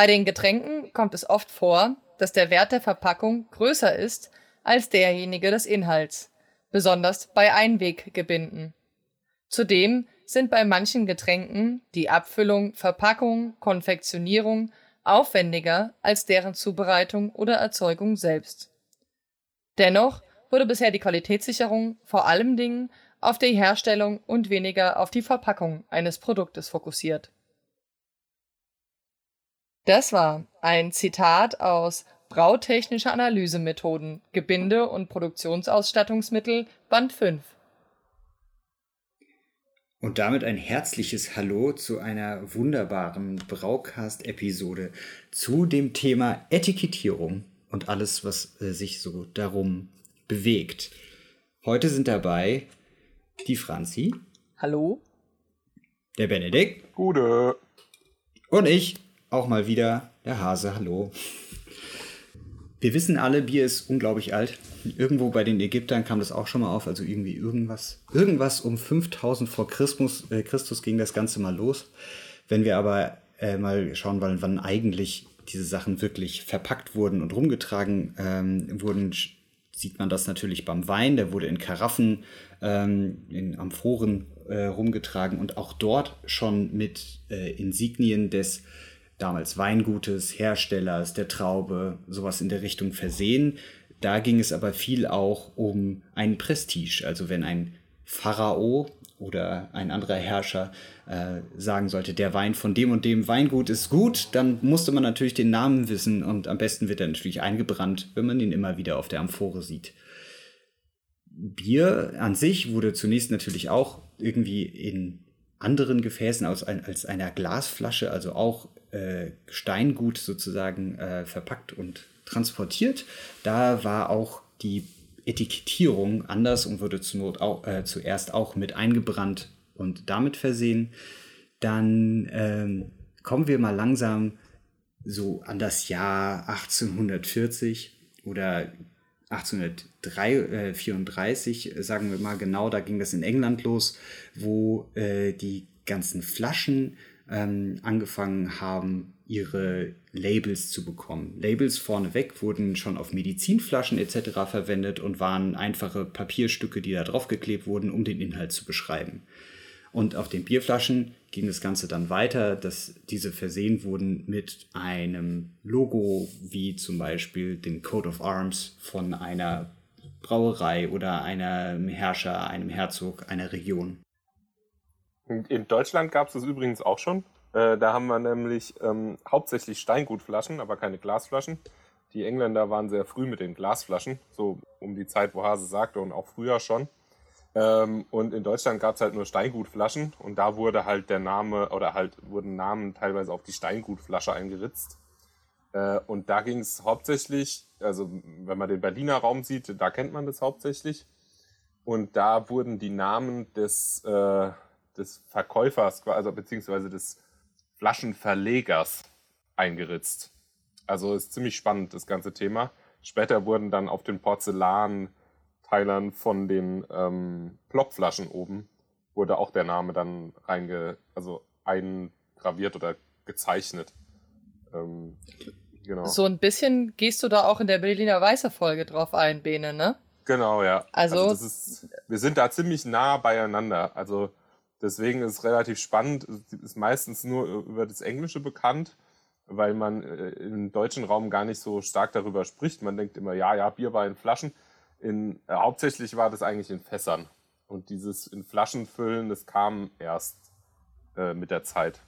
Bei den Getränken kommt es oft vor, dass der Wert der Verpackung größer ist als derjenige des Inhalts, besonders bei Einweggebinden. Zudem sind bei manchen Getränken die Abfüllung, Verpackung, Konfektionierung aufwendiger als deren Zubereitung oder Erzeugung selbst. Dennoch wurde bisher die Qualitätssicherung vor allem Dingen auf die Herstellung und weniger auf die Verpackung eines Produktes fokussiert. Das war ein Zitat aus Brautechnische Analysemethoden, Gebinde und Produktionsausstattungsmittel, Band 5. Und damit ein herzliches Hallo zu einer wunderbaren Braucast-Episode zu dem Thema Etikettierung und alles, was äh, sich so darum bewegt. Heute sind dabei die Franzi. Hallo. Der Benedikt. Gute. Und ich, auch mal wieder, der Hase. Hallo. Wir wissen alle, Bier ist unglaublich alt. Irgendwo bei den Ägyptern kam das auch schon mal auf, also irgendwie irgendwas. Irgendwas um 5000 vor Christus, äh, Christus ging das Ganze mal los. Wenn wir aber äh, mal schauen wollen, wann eigentlich diese Sachen wirklich verpackt wurden und rumgetragen ähm, wurden, sieht man das natürlich beim Wein. Der wurde in Karaffen, ähm, in Amphoren äh, rumgetragen und auch dort schon mit äh, Insignien des damals Weingutes, Herstellers, der Traube, sowas in der Richtung versehen. Da ging es aber viel auch um ein Prestige. Also wenn ein Pharao oder ein anderer Herrscher äh, sagen sollte, der Wein von dem und dem Weingut ist gut, dann musste man natürlich den Namen wissen und am besten wird er natürlich eingebrannt, wenn man ihn immer wieder auf der Amphore sieht. Bier an sich wurde zunächst natürlich auch irgendwie in anderen Gefäßen als, als einer Glasflasche, also auch äh, Steingut sozusagen äh, verpackt und transportiert. Da war auch die Etikettierung anders und wurde zur Not auch, äh, zuerst auch mit eingebrannt und damit versehen. Dann ähm, kommen wir mal langsam so an das Jahr 1840 oder 1834, äh, sagen wir mal genau, da ging das in England los, wo äh, die ganzen Flaschen ähm, angefangen haben, ihre Labels zu bekommen. Labels vorneweg wurden schon auf Medizinflaschen etc. verwendet und waren einfache Papierstücke, die da draufgeklebt wurden, um den Inhalt zu beschreiben. Und auf den Bierflaschen ging das Ganze dann weiter, dass diese versehen wurden mit einem Logo, wie zum Beispiel den Coat of Arms von einer Brauerei oder einem Herrscher, einem Herzog einer Region. In Deutschland gab es das übrigens auch schon. Äh, da haben wir nämlich ähm, hauptsächlich Steingutflaschen, aber keine Glasflaschen. Die Engländer waren sehr früh mit den Glasflaschen, so um die Zeit, wo Hase sagte und auch früher schon. Ähm, und in Deutschland gab es halt nur Steingutflaschen und da wurde halt der Name oder halt wurden Namen teilweise auf die Steingutflasche eingeritzt. Äh, und da ging es hauptsächlich, also wenn man den Berliner Raum sieht, da kennt man das hauptsächlich. Und da wurden die Namen des äh, des Verkäufers, also beziehungsweise des Flaschenverlegers eingeritzt. Also ist ziemlich spannend, das ganze Thema. Später wurden dann auf den Porzellanteilern von den ähm, Plopflaschen oben, wurde auch der Name dann reinge, also eingraviert oder gezeichnet. Ähm, genau. So ein bisschen gehst du da auch in der Berliner Weiße Folge drauf ein, Bene, ne? Genau, ja. Also, also ist, wir sind da ziemlich nah beieinander. Also Deswegen ist es relativ spannend, ist meistens nur über das Englische bekannt, weil man äh, im deutschen Raum gar nicht so stark darüber spricht. Man denkt immer, ja, ja, Bier war in Flaschen. In, äh, hauptsächlich war das eigentlich in Fässern. Und dieses in Flaschen füllen, das kam erst äh, mit der Zeit.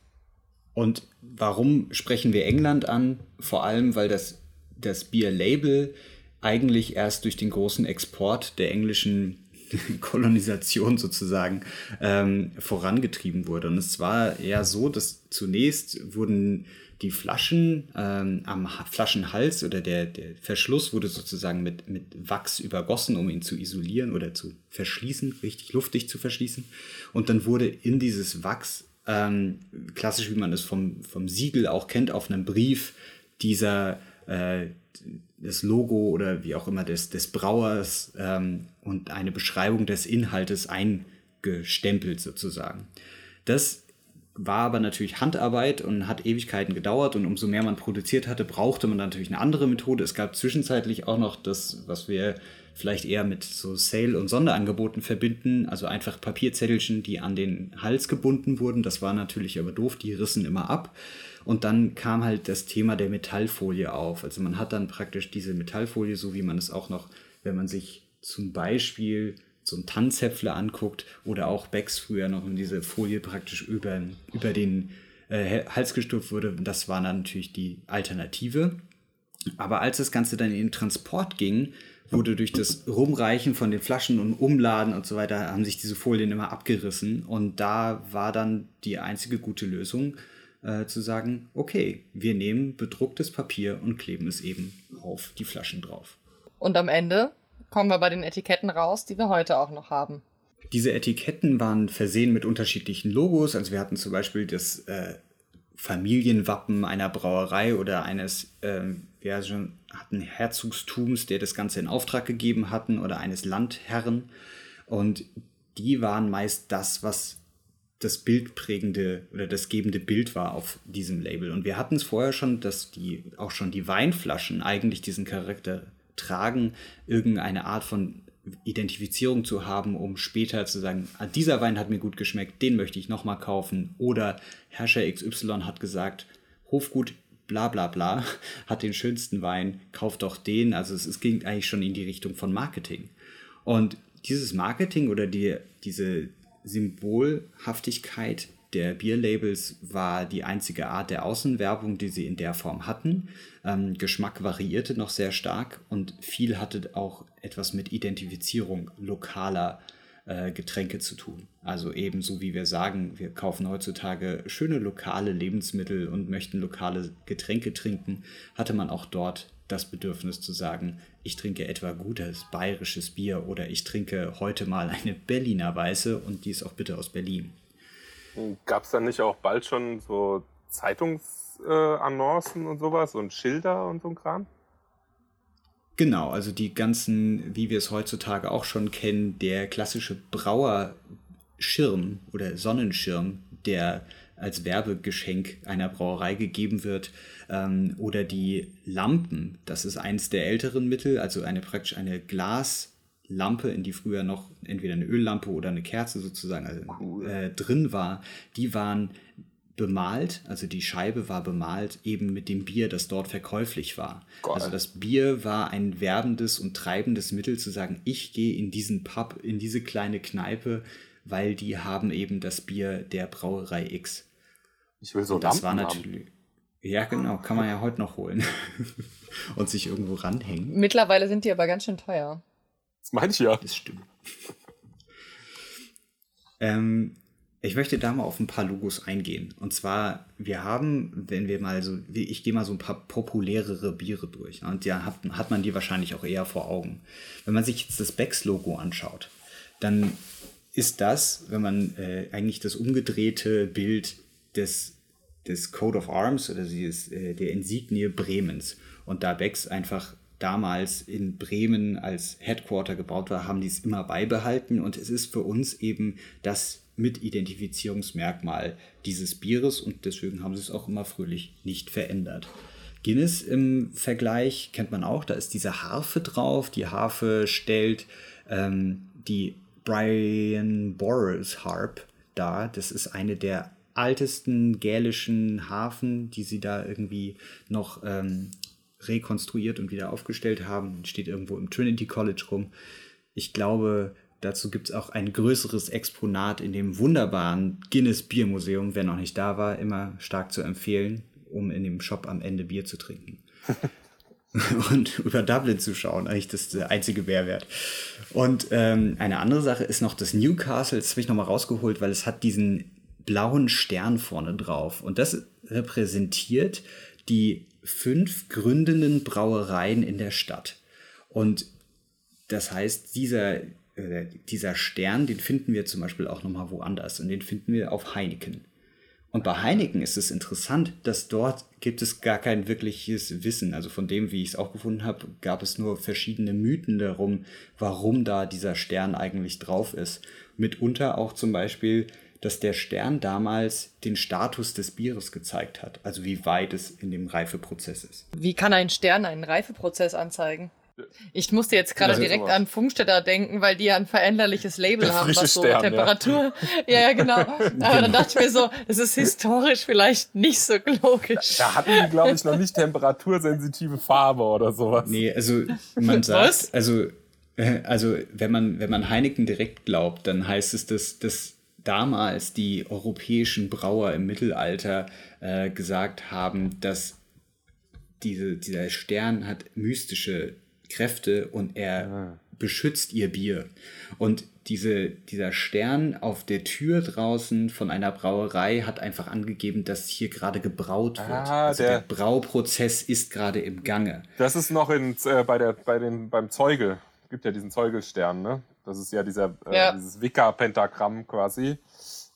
Und warum sprechen wir England an? Vor allem, weil das, das Bierlabel eigentlich erst durch den großen Export der englischen Kolonisation sozusagen ähm, vorangetrieben wurde. Und es war eher so, dass zunächst wurden die Flaschen ähm, am Flaschenhals oder der, der Verschluss wurde sozusagen mit, mit Wachs übergossen, um ihn zu isolieren oder zu verschließen, richtig luftig zu verschließen. Und dann wurde in dieses Wachs, ähm, klassisch wie man es vom, vom Siegel auch kennt, auf einem Brief dieser äh, das Logo oder wie auch immer des, des Brauers ähm, und eine Beschreibung des Inhaltes eingestempelt sozusagen. Das war aber natürlich Handarbeit und hat Ewigkeiten gedauert und umso mehr man produziert hatte, brauchte man natürlich eine andere Methode. Es gab zwischenzeitlich auch noch das, was wir vielleicht eher mit so Sale- und Sonderangeboten verbinden, also einfach Papierzettelchen, die an den Hals gebunden wurden. Das war natürlich aber doof, die rissen immer ab. Und dann kam halt das Thema der Metallfolie auf. Also man hat dann praktisch diese Metallfolie, so wie man es auch noch, wenn man sich zum Beispiel so ein Tanzhäpfle anguckt oder auch Becks früher noch in diese Folie praktisch über, über den äh, Hals gestülpt wurde, das war dann natürlich die Alternative. Aber als das Ganze dann in den Transport ging, wurde durch das Rumreichen von den Flaschen und Umladen und so weiter, haben sich diese Folien immer abgerissen. Und da war dann die einzige gute Lösung, äh, zu sagen, okay, wir nehmen bedrucktes Papier und kleben es eben auf die Flaschen drauf. Und am Ende kommen wir bei den Etiketten raus, die wir heute auch noch haben. Diese Etiketten waren versehen mit unterschiedlichen Logos. Also wir hatten zum Beispiel das äh, Familienwappen einer Brauerei oder eines, äh, ja, schon hatten Herzogstums, der das Ganze in Auftrag gegeben hatten, oder eines Landherren. Und die waren meist das, was das bildprägende oder das gebende Bild war auf diesem Label. Und wir hatten es vorher schon, dass die auch schon die Weinflaschen eigentlich diesen Charakter tragen, irgendeine Art von Identifizierung zu haben, um später zu sagen, ah, dieser Wein hat mir gut geschmeckt, den möchte ich nochmal kaufen. Oder Herrscher XY hat gesagt, Hofgut bla bla bla hat den schönsten Wein, kauft doch den. Also es, es ging eigentlich schon in die Richtung von Marketing. Und dieses Marketing oder die, diese Symbolhaftigkeit der Bierlabels war die einzige Art der Außenwerbung, die sie in der Form hatten. Ähm, Geschmack variierte noch sehr stark und viel hatte auch etwas mit Identifizierung lokaler äh, Getränke zu tun. Also ebenso wie wir sagen, wir kaufen heutzutage schöne lokale Lebensmittel und möchten lokale Getränke trinken, hatte man auch dort das Bedürfnis zu sagen, ich trinke etwa gutes bayerisches Bier oder ich trinke heute mal eine Berliner Weiße und die ist auch bitte aus Berlin. Gab es dann nicht auch bald schon so Zeitungsannoncen äh, und sowas und Schilder und so ein Kram? Genau, also die ganzen, wie wir es heutzutage auch schon kennen, der klassische Brauerschirm oder Sonnenschirm, der als Werbegeschenk einer Brauerei gegeben wird, ähm, oder die Lampen, das ist eins der älteren Mittel, also eine praktisch eine Glaslampe, in die früher noch entweder eine Öllampe oder eine Kerze sozusagen also, cool. äh, drin war, die waren bemalt, also die Scheibe war bemalt eben mit dem Bier, das dort verkäuflich war. Geil. Also das Bier war ein werbendes und treibendes Mittel zu sagen, ich gehe in diesen Pub, in diese kleine Kneipe, weil die haben eben das Bier der Brauerei X. Ich will so und Das war natürlich. Haben. Ja, genau, kann man ja heute noch holen. und sich irgendwo ranhängen. Mittlerweile sind die aber ganz schön teuer. Meine ich ja. Das stimmt. ähm, ich möchte da mal auf ein paar Logos eingehen. Und zwar, wir haben, wenn wir mal so, ich gehe mal so ein paar populärere Biere durch. Und ja, hat, hat man die wahrscheinlich auch eher vor Augen. Wenn man sich jetzt das Becks-Logo anschaut, dann ist das, wenn man äh, eigentlich das umgedrehte Bild des, des Code of Arms oder dieses, äh, der Insignie Bremens. Und da Becks einfach damals in Bremen als Headquarter gebaut war, haben die es immer beibehalten. Und es ist für uns eben das mit Identifizierungsmerkmal dieses Bieres und deswegen haben sie es auch immer fröhlich nicht verändert. Guinness im Vergleich kennt man auch, da ist diese Harfe drauf. Die Harfe stellt ähm, die Brian Boris Harp dar. Das ist eine der ältesten gälischen Harfen, die sie da irgendwie noch ähm, rekonstruiert und wieder aufgestellt haben. Steht irgendwo im Trinity College rum. Ich glaube, Dazu gibt es auch ein größeres Exponat in dem wunderbaren Guinness Biermuseum, wer noch nicht da war, immer stark zu empfehlen, um in dem Shop am Ende Bier zu trinken. und über Dublin zu schauen, eigentlich das der einzige Mehrwert. Und ähm, eine andere Sache ist noch das Newcastle, das habe ich nochmal rausgeholt, weil es hat diesen blauen Stern vorne drauf. Und das repräsentiert die fünf gründenden Brauereien in der Stadt. Und das heißt, dieser, äh, dieser Stern, den finden wir zum Beispiel auch nochmal woanders und den finden wir auf Heineken. Und bei Heineken ist es interessant, dass dort gibt es gar kein wirkliches Wissen. Also von dem, wie ich es auch gefunden habe, gab es nur verschiedene Mythen darum, warum da dieser Stern eigentlich drauf ist. Mitunter auch zum Beispiel dass der Stern damals den Status des Bieres gezeigt hat, also wie weit es in dem Reifeprozess ist. Wie kann ein Stern einen Reifeprozess anzeigen? Ich musste jetzt gerade direkt an Funkstätter denken, weil die ja ein veränderliches Label Der haben, was so Stern, Temperatur. Ja, ja, genau. Aber dann dachte ich mir so, das ist historisch vielleicht nicht so logisch. Da hatten die, glaube ich, noch nicht temperatursensitive Farbe oder sowas. Nee, also man sagt, Was? also, äh, also wenn man, wenn man Heineken direkt glaubt, dann heißt es, dass, dass damals die europäischen Brauer im Mittelalter äh, gesagt haben, dass diese, dieser Stern hat mystische Kräfte und er beschützt ihr Bier. Und diese, dieser Stern auf der Tür draußen von einer Brauerei hat einfach angegeben, dass hier gerade gebraut wird. Ah, also der, der- Brauprozess ist gerade im Gange. Das ist noch in, äh, bei der, bei den, beim Zeugel. Es gibt ja diesen Zeugelstern, ne? Das ist ja dieser, äh, Ja. dieses Wicca-Pentagramm quasi.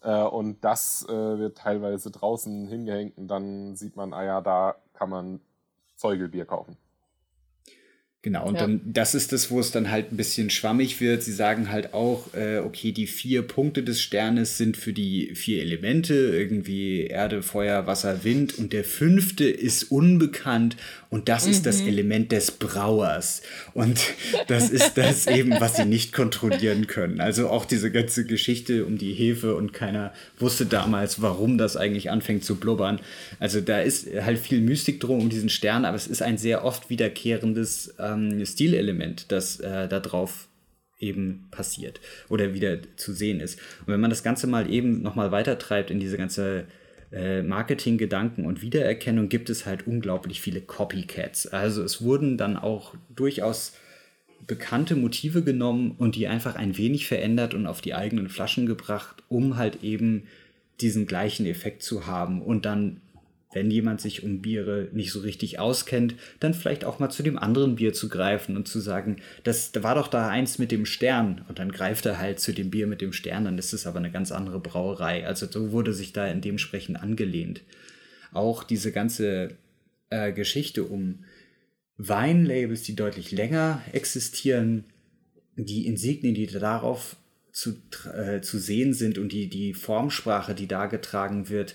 Äh, und das äh, wird teilweise draußen hingehängt und dann sieht man, ah ja, da kann man Zeugelbier kaufen. Genau, und Ja. dann, das ist das, wo es dann halt ein bisschen schwammig wird. Sie sagen halt auch, äh, okay, die vier Punkte des Sternes sind für die vier Elemente, irgendwie Erde, Feuer, Wasser, Wind. Und der fünfte ist unbekannt und das ist das Element des Brauers. Und das ist das eben, was sie nicht kontrollieren können. Also auch diese ganze Geschichte um die Hefe und keiner wusste damals, warum das eigentlich anfängt zu blubbern. Also da ist halt viel Mystik drum um diesen Stern, aber es ist ein sehr oft wiederkehrendes ähm, Stilelement, das äh, da drauf eben passiert oder wieder zu sehen ist. Und wenn man das Ganze mal eben nochmal weitertreibt in diese ganze äh, Marketing-Gedanken und Wiedererkennung, gibt es halt unglaublich viele Copycats. Also es wurden dann auch durchaus bekannte Motive genommen und die einfach ein wenig verändert und auf die eigenen Flaschen gebracht, um halt eben diesen gleichen Effekt zu haben und dann wenn jemand sich um Biere nicht so richtig auskennt, dann vielleicht auch mal zu dem anderen Bier zu greifen und zu sagen, das da war doch da eins mit dem Stern und dann greift er halt zu dem Bier mit dem Stern, dann ist es aber eine ganz andere Brauerei. Also so wurde sich da in dementsprechend angelehnt. Auch diese ganze äh, Geschichte um Weinlabels, die deutlich länger existieren, die Insignien, die darauf zu, äh, zu sehen sind und die, die Formsprache, die da getragen wird,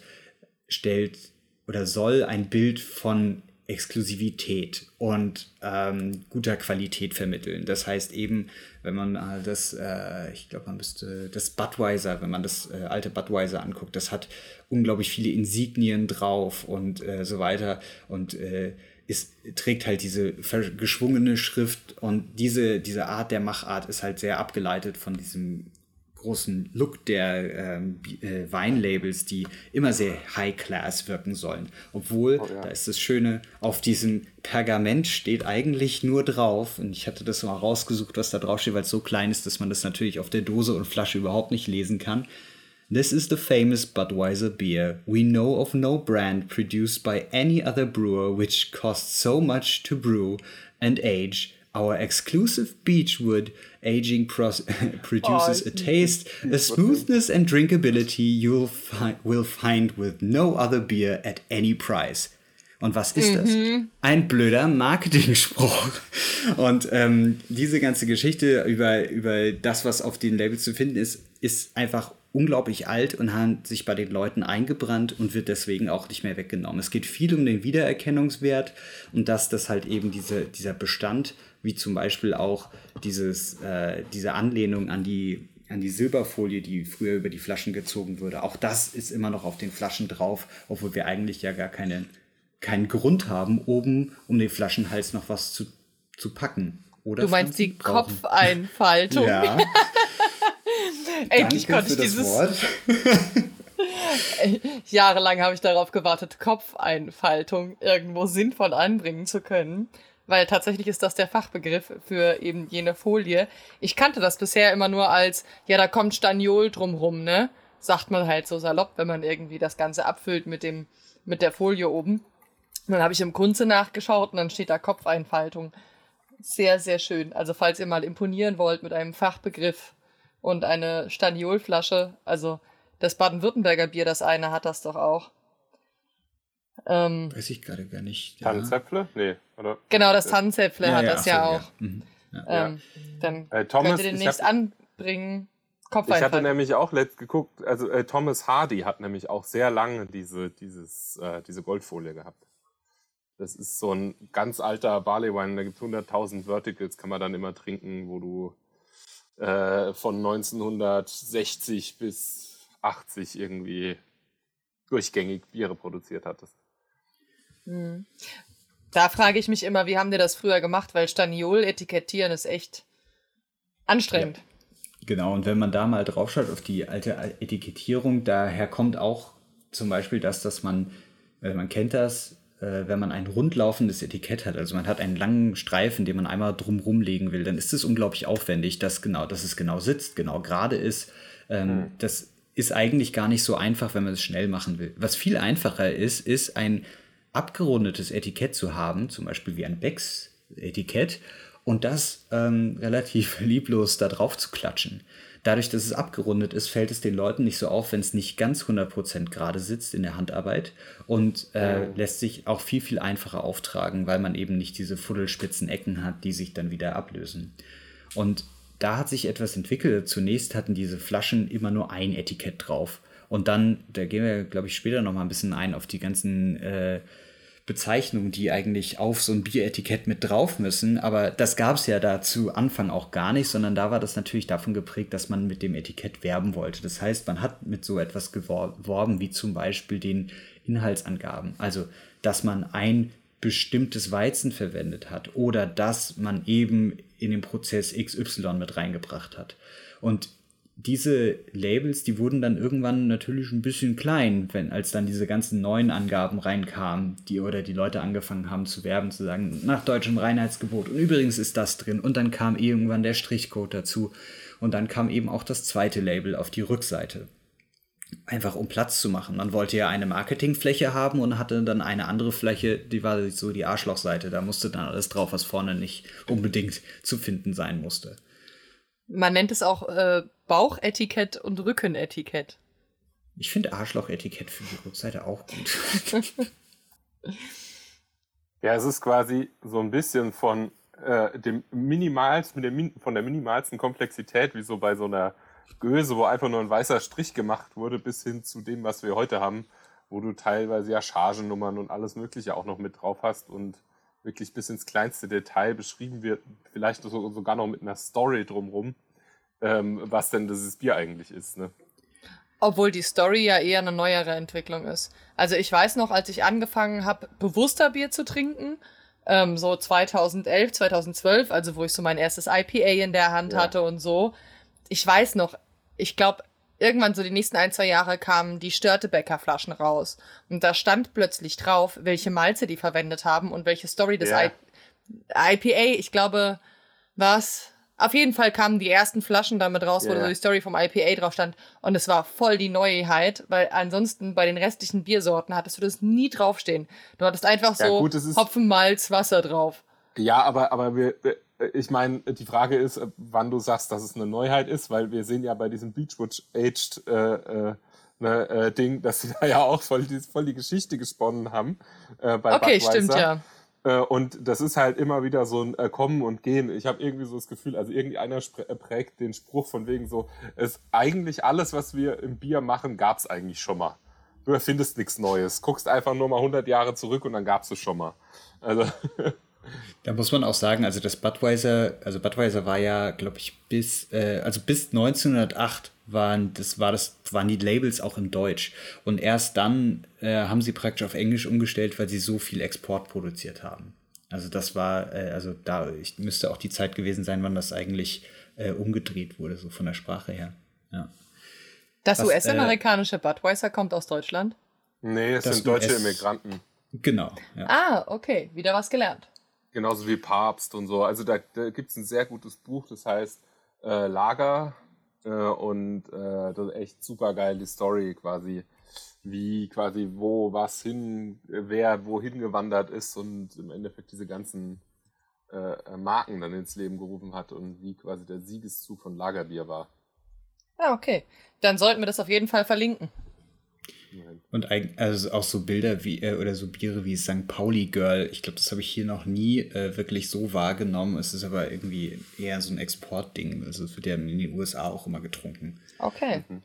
stellt oder soll ein Bild von Exklusivität und ähm, guter Qualität vermitteln. Das heißt eben, wenn man äh, das, äh, ich glaube, man müsste das Budweiser, wenn man das äh, alte Budweiser anguckt, das hat unglaublich viele Insignien drauf und äh, so weiter und äh, ist, trägt halt diese geschwungene Schrift und diese, diese Art der Machart ist halt sehr abgeleitet von diesem großen Look der ähm, äh, Weinlabels, die immer sehr high-class wirken sollen. Obwohl, da ist das Schöne, auf diesem Pergament steht eigentlich nur drauf, und ich hatte das mal rausgesucht, was da drauf steht, weil es so klein ist, dass man das natürlich auf der Dose und Flasche überhaupt nicht lesen kann. This is the famous Budweiser beer. We know of no brand produced by any other brewer which costs so much to brew and age. Our exclusive Beechwood aging produces Oh, a taste, a smoothness and drinkability you'll fi will find with no other beer at any price. Und was ist das? Ein blöder Marketingspruch. Und ähm, diese ganze Geschichte über, über das, was auf den Labels zu finden ist, ist einfach unglaublich alt und hat sich bei den Leuten eingebrannt und wird deswegen auch nicht mehr weggenommen. Es geht viel um den Wiedererkennungswert und dass das halt eben diese, dieser Bestand, wie zum Beispiel auch dieses, äh, diese Anlehnung an die an die Silberfolie, die früher über die Flaschen gezogen wurde. Auch das ist immer noch auf den Flaschen drauf, obwohl wir eigentlich ja gar keine, keinen Grund haben, oben um den Flaschenhals noch was zu, zu packen. Oder Du meinst die. Kopfeinfaltung. Ja, Endlich danke konnte ich dieses. Wort. Jahrelang habe ich darauf gewartet, Kopfeinfaltung irgendwo sinnvoll anbringen zu können. Weil tatsächlich ist das der Fachbegriff für eben jene Folie. Ich kannte das bisher immer nur als, ja, da kommt Staniol drumrum, ne? Sagt man halt so salopp, wenn man irgendwie das Ganze abfüllt mit dem, mit der Folie oben. Und dann habe ich im Kunze nachgeschaut und dann steht da Kopfeinfaltung. Sehr, sehr schön. Also falls ihr mal imponieren wollt mit einem Fachbegriff und eine Staniolflasche, also das Baden-Württemberger Bier, das eine hat das doch auch. Ähm, Weiß ich gerade gar nicht. Ja. Tannenzäpfle? Nee, oder? genau, das Tannenzäpfle hat das ach so, ja auch. Mhm. Ja. Ähm, Dann Äh, Thomas, könnt ihr ich demnächst hab- anbringen. Ich hatte nämlich auch letzt geguckt, also äh, Thomas Hardy hat nämlich auch sehr lange diese, dieses, äh, diese Goldfolie gehabt. Das ist so ein ganz alter Barley Wine, da gibt es 100.000 Verticals, kann man dann immer trinken, wo du äh, von 1960 bis 80 irgendwie durchgängig Biere produziert hattest. Hm. Da frage ich mich immer, wie haben die das früher gemacht? Weil Staniol etikettieren ist echt anstrengend. Ja. Genau, und wenn man da mal draufschaut auf die alte Etikettierung, daher kommt auch zum Beispiel das, dass man, äh, man kennt das, wenn man ein rundlaufendes Etikett hat, also man hat einen langen Streifen, den man einmal drumrum legen will, dann ist es unglaublich aufwendig, dass genau, dass es genau sitzt, genau gerade ist. Ähm, mhm. Das ist eigentlich gar nicht so einfach, wenn man es schnell machen will. Was viel einfacher ist, ist ein abgerundetes Etikett zu haben, zum Beispiel wie ein Becks-Etikett, und das ähm, relativ lieblos da drauf zu klatschen. Dadurch, dass es abgerundet ist, fällt es den Leuten nicht so auf, wenn es nicht ganz 100% gerade sitzt in der Handarbeit und äh, oh. lässt sich auch viel, viel einfacher auftragen, weil man eben nicht diese fuddelspitzen Ecken hat, die sich dann wieder ablösen. Und da hat sich etwas entwickelt. Zunächst hatten diese Flaschen immer nur ein Etikett drauf. Und dann, da gehen wir, glaube ich, später noch mal ein bisschen ein auf die ganzen äh, Bezeichnungen, die eigentlich auf so ein Bieretikett mit drauf müssen. Aber das gab es ja da zu Anfang auch gar nicht, sondern da war das natürlich davon geprägt, dass man mit dem Etikett werben wollte. Das heißt, man hat mit so etwas geworben, wie zum Beispiel den Inhaltsangaben. Also, dass man ein bestimmtes Weizen verwendet hat oder dass man eben in den Prozess XY mit reingebracht hat. Und diese Labels, die wurden dann irgendwann natürlich ein bisschen klein, wenn als dann diese ganzen neuen Angaben reinkamen, die oder die Leute angefangen haben zu werben, zu sagen, nach deutschem Reinheitsgebot und übrigens ist das drin und dann kam irgendwann der Strichcode dazu und dann kam eben auch das zweite Label auf die Rückseite. Einfach um Platz zu machen. Man wollte ja eine Marketingfläche haben und hatte dann eine andere Fläche, die war so die Arschlochseite. Da musste dann alles drauf, was vorne nicht unbedingt zu finden sein musste. Man nennt es auch äh, Bauchetikett und Rückenetikett. Ich finde Arschlochetikett für die Rückseite auch gut. ja, es ist quasi so ein bisschen von äh, dem minimalsten, der Min von der minimalsten Komplexität, wie so bei so einer Göse, wo einfach nur ein weißer Strich gemacht wurde, bis hin zu dem, was wir heute haben, wo du teilweise ja Chargennummern und alles Mögliche auch noch mit drauf hast und wirklich bis ins kleinste Detail beschrieben wird, vielleicht sogar noch mit einer Story drumrum, ähm, was denn dieses Bier eigentlich ist. Ne? Obwohl die Story ja eher eine neuere Entwicklung ist. Also ich weiß noch, als ich angefangen habe, bewusster Bier zu trinken, ähm, so 2011, 2012, also wo ich so mein erstes IPA in der Hand ja. hatte und so. Ich weiß noch, ich glaube, irgendwann so die nächsten ein, zwei Jahre kamen die Störtebäcker-Flaschen raus. Und da stand plötzlich drauf, welche Malze die verwendet haben und welche Story des ja. IPA, ich glaube, was. Auf jeden Fall kamen die ersten Flaschen damit raus, yeah. wo so die Story vom IPA drauf stand. Und es war voll die Neuheit, weil ansonsten bei den restlichen Biersorten hattest du das nie draufstehen. Du hattest einfach so ja, gut, Hopfen, Malz, Wasser drauf. Ja, aber, aber wir, ich meine, die Frage ist, wann du sagst, dass es eine Neuheit ist, weil wir sehen ja bei diesem Beachwood Aged äh, äh, ne, äh, Ding, dass sie da ja auch voll die, voll die Geschichte gesponnen haben. Äh, bei okay, Budweiser. stimmt ja. Äh, und das ist halt immer wieder so ein äh, Kommen und Gehen. Ich habe irgendwie so das Gefühl, also irgendeiner äh, prägt den Spruch von wegen so, es eigentlich alles, was wir im Bier machen, gab es eigentlich schon mal. Du erfindest nichts Neues. Guckst einfach nur mal 100 Jahre zurück und dann gab es es schon mal. Also Da muss man auch sagen, also das Budweiser, also Budweiser war ja, glaube ich, bis, äh, also bis 1908 waren, das war das, waren die Labels auch in Deutsch. Und erst dann äh, haben sie praktisch auf Englisch umgestellt, weil sie so viel Export produziert haben. Also das war, äh, also da ich, müsste auch die Zeit gewesen sein, wann das eigentlich äh, umgedreht wurde, so von der Sprache her. Ja. Das US-amerikanische Budweiser kommt aus Deutschland? Nee, es das sind deutsche US Immigranten. Genau. Ja. Ah, okay, wieder was gelernt. Genauso wie Papst und so. Also da, da gibt es ein sehr gutes Buch, das heißt äh, Lager. Äh, und äh, das ist echt super geil, die Story quasi. Wie quasi wo was hin, wer wohin gewandert ist und im Endeffekt diese ganzen äh, Marken dann ins Leben gerufen hat und wie quasi der Siegeszug von Lagerbier war. Ah, okay. Dann sollten wir das auf jeden Fall verlinken. Und also auch so Bilder wie, äh, oder so Biere wie St. Pauli Girl. Ich glaube, das habe ich hier noch nie äh, wirklich so wahrgenommen. Es ist aber irgendwie eher so ein Exportding. Also es wird ja in den USA auch immer getrunken. Okay. Mhm.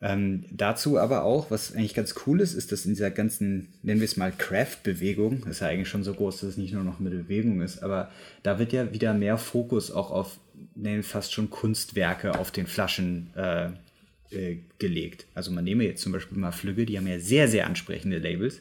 Ähm, dazu aber auch, was eigentlich ganz cool ist, ist, dass in dieser ganzen, nennen wir es mal Craft-Bewegung, ist ja eigentlich schon so groß, dass es nicht nur noch eine Bewegung ist, aber da wird ja wieder mehr Fokus auch auf, nennen fast schon Kunstwerke auf den Flaschen äh, äh, gelegt. Also man nehme jetzt zum Beispiel mal Flügge, die haben ja sehr, sehr ansprechende Labels.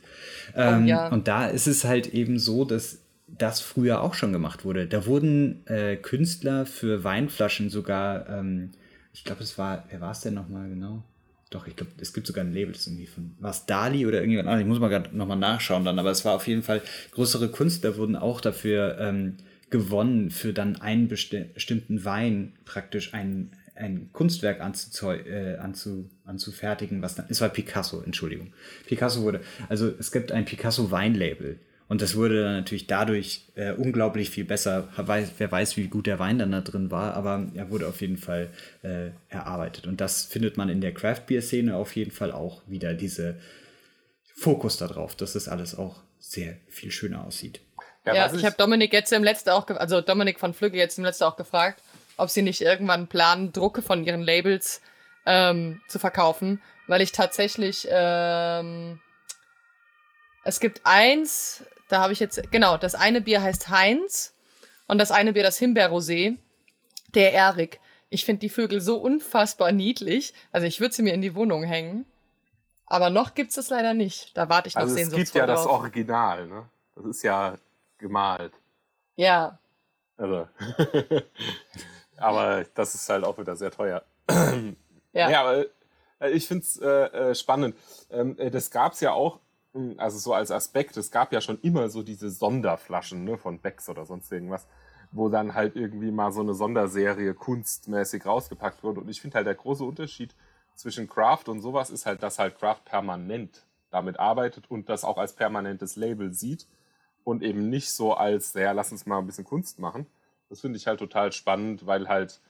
Ähm, oh, ja. Und da ist es halt eben so, dass das früher auch schon gemacht wurde. Da wurden äh, Künstler für Weinflaschen sogar, ähm, ich glaube, es war, wer war es denn nochmal genau? Doch, ich glaube, es gibt sogar ein Label, das irgendwie von, war es Dali oder irgendjemand anderes? Ich muss mal gerade nochmal nachschauen dann, aber es war auf jeden Fall, größere Künstler wurden auch dafür ähm, gewonnen, für dann einen besti bestimmten Wein praktisch ein, ein Kunstwerk äh, anzu anzufertigen, was dann, es war Picasso, Entschuldigung. Picasso wurde, also es gibt ein Picasso Weinlabel und das wurde dann natürlich dadurch äh, unglaublich viel besser. Wer weiß, wie gut der Wein dann da drin war, aber er wurde auf jeden Fall äh, erarbeitet. Und das findet man in der Craft Beer Szene auf jeden Fall auch wieder, diese Fokus darauf, dass das alles auch sehr viel schöner aussieht. Ja, ja ich habe Dominik jetzt im letzten auch, also Dominik von Flügge jetzt im letzten auch gefragt, ob sie nicht irgendwann planen, Drucke von ihren Labels ähm, zu verkaufen, weil ich tatsächlich ähm, es gibt eins, da habe ich jetzt, genau, das eine Bier heißt Heinz und das eine Bier das Himbeerrosé, der Erik. Ich finde die Vögel so unfassbar niedlich. Also ich würde sie mir in die Wohnung hängen. Aber noch gibt es es leider nicht. Da warte ich noch also Es gibt ja drauf. das Original, ne? Das ist ja gemalt. Ja. Also. aber das ist halt auch wieder sehr teuer. ja. ja, aber äh, ich finde es äh, äh, spannend. Ähm, äh, das gab es ja auch hm, also so als Aspekt, es gab ja schon immer so diese Sonderflaschen ne, von Becks oder sonst irgendwas, wo dann halt irgendwie mal so eine Sonderserie kunstmäßig rausgepackt wurde. Und ich finde halt der große Unterschied zwischen Craft und sowas ist halt, dass halt Craft permanent damit arbeitet und das auch als permanentes Label sieht und eben nicht so als, ja, lass uns mal ein bisschen Kunst machen. Das finde ich halt total spannend, weil halt,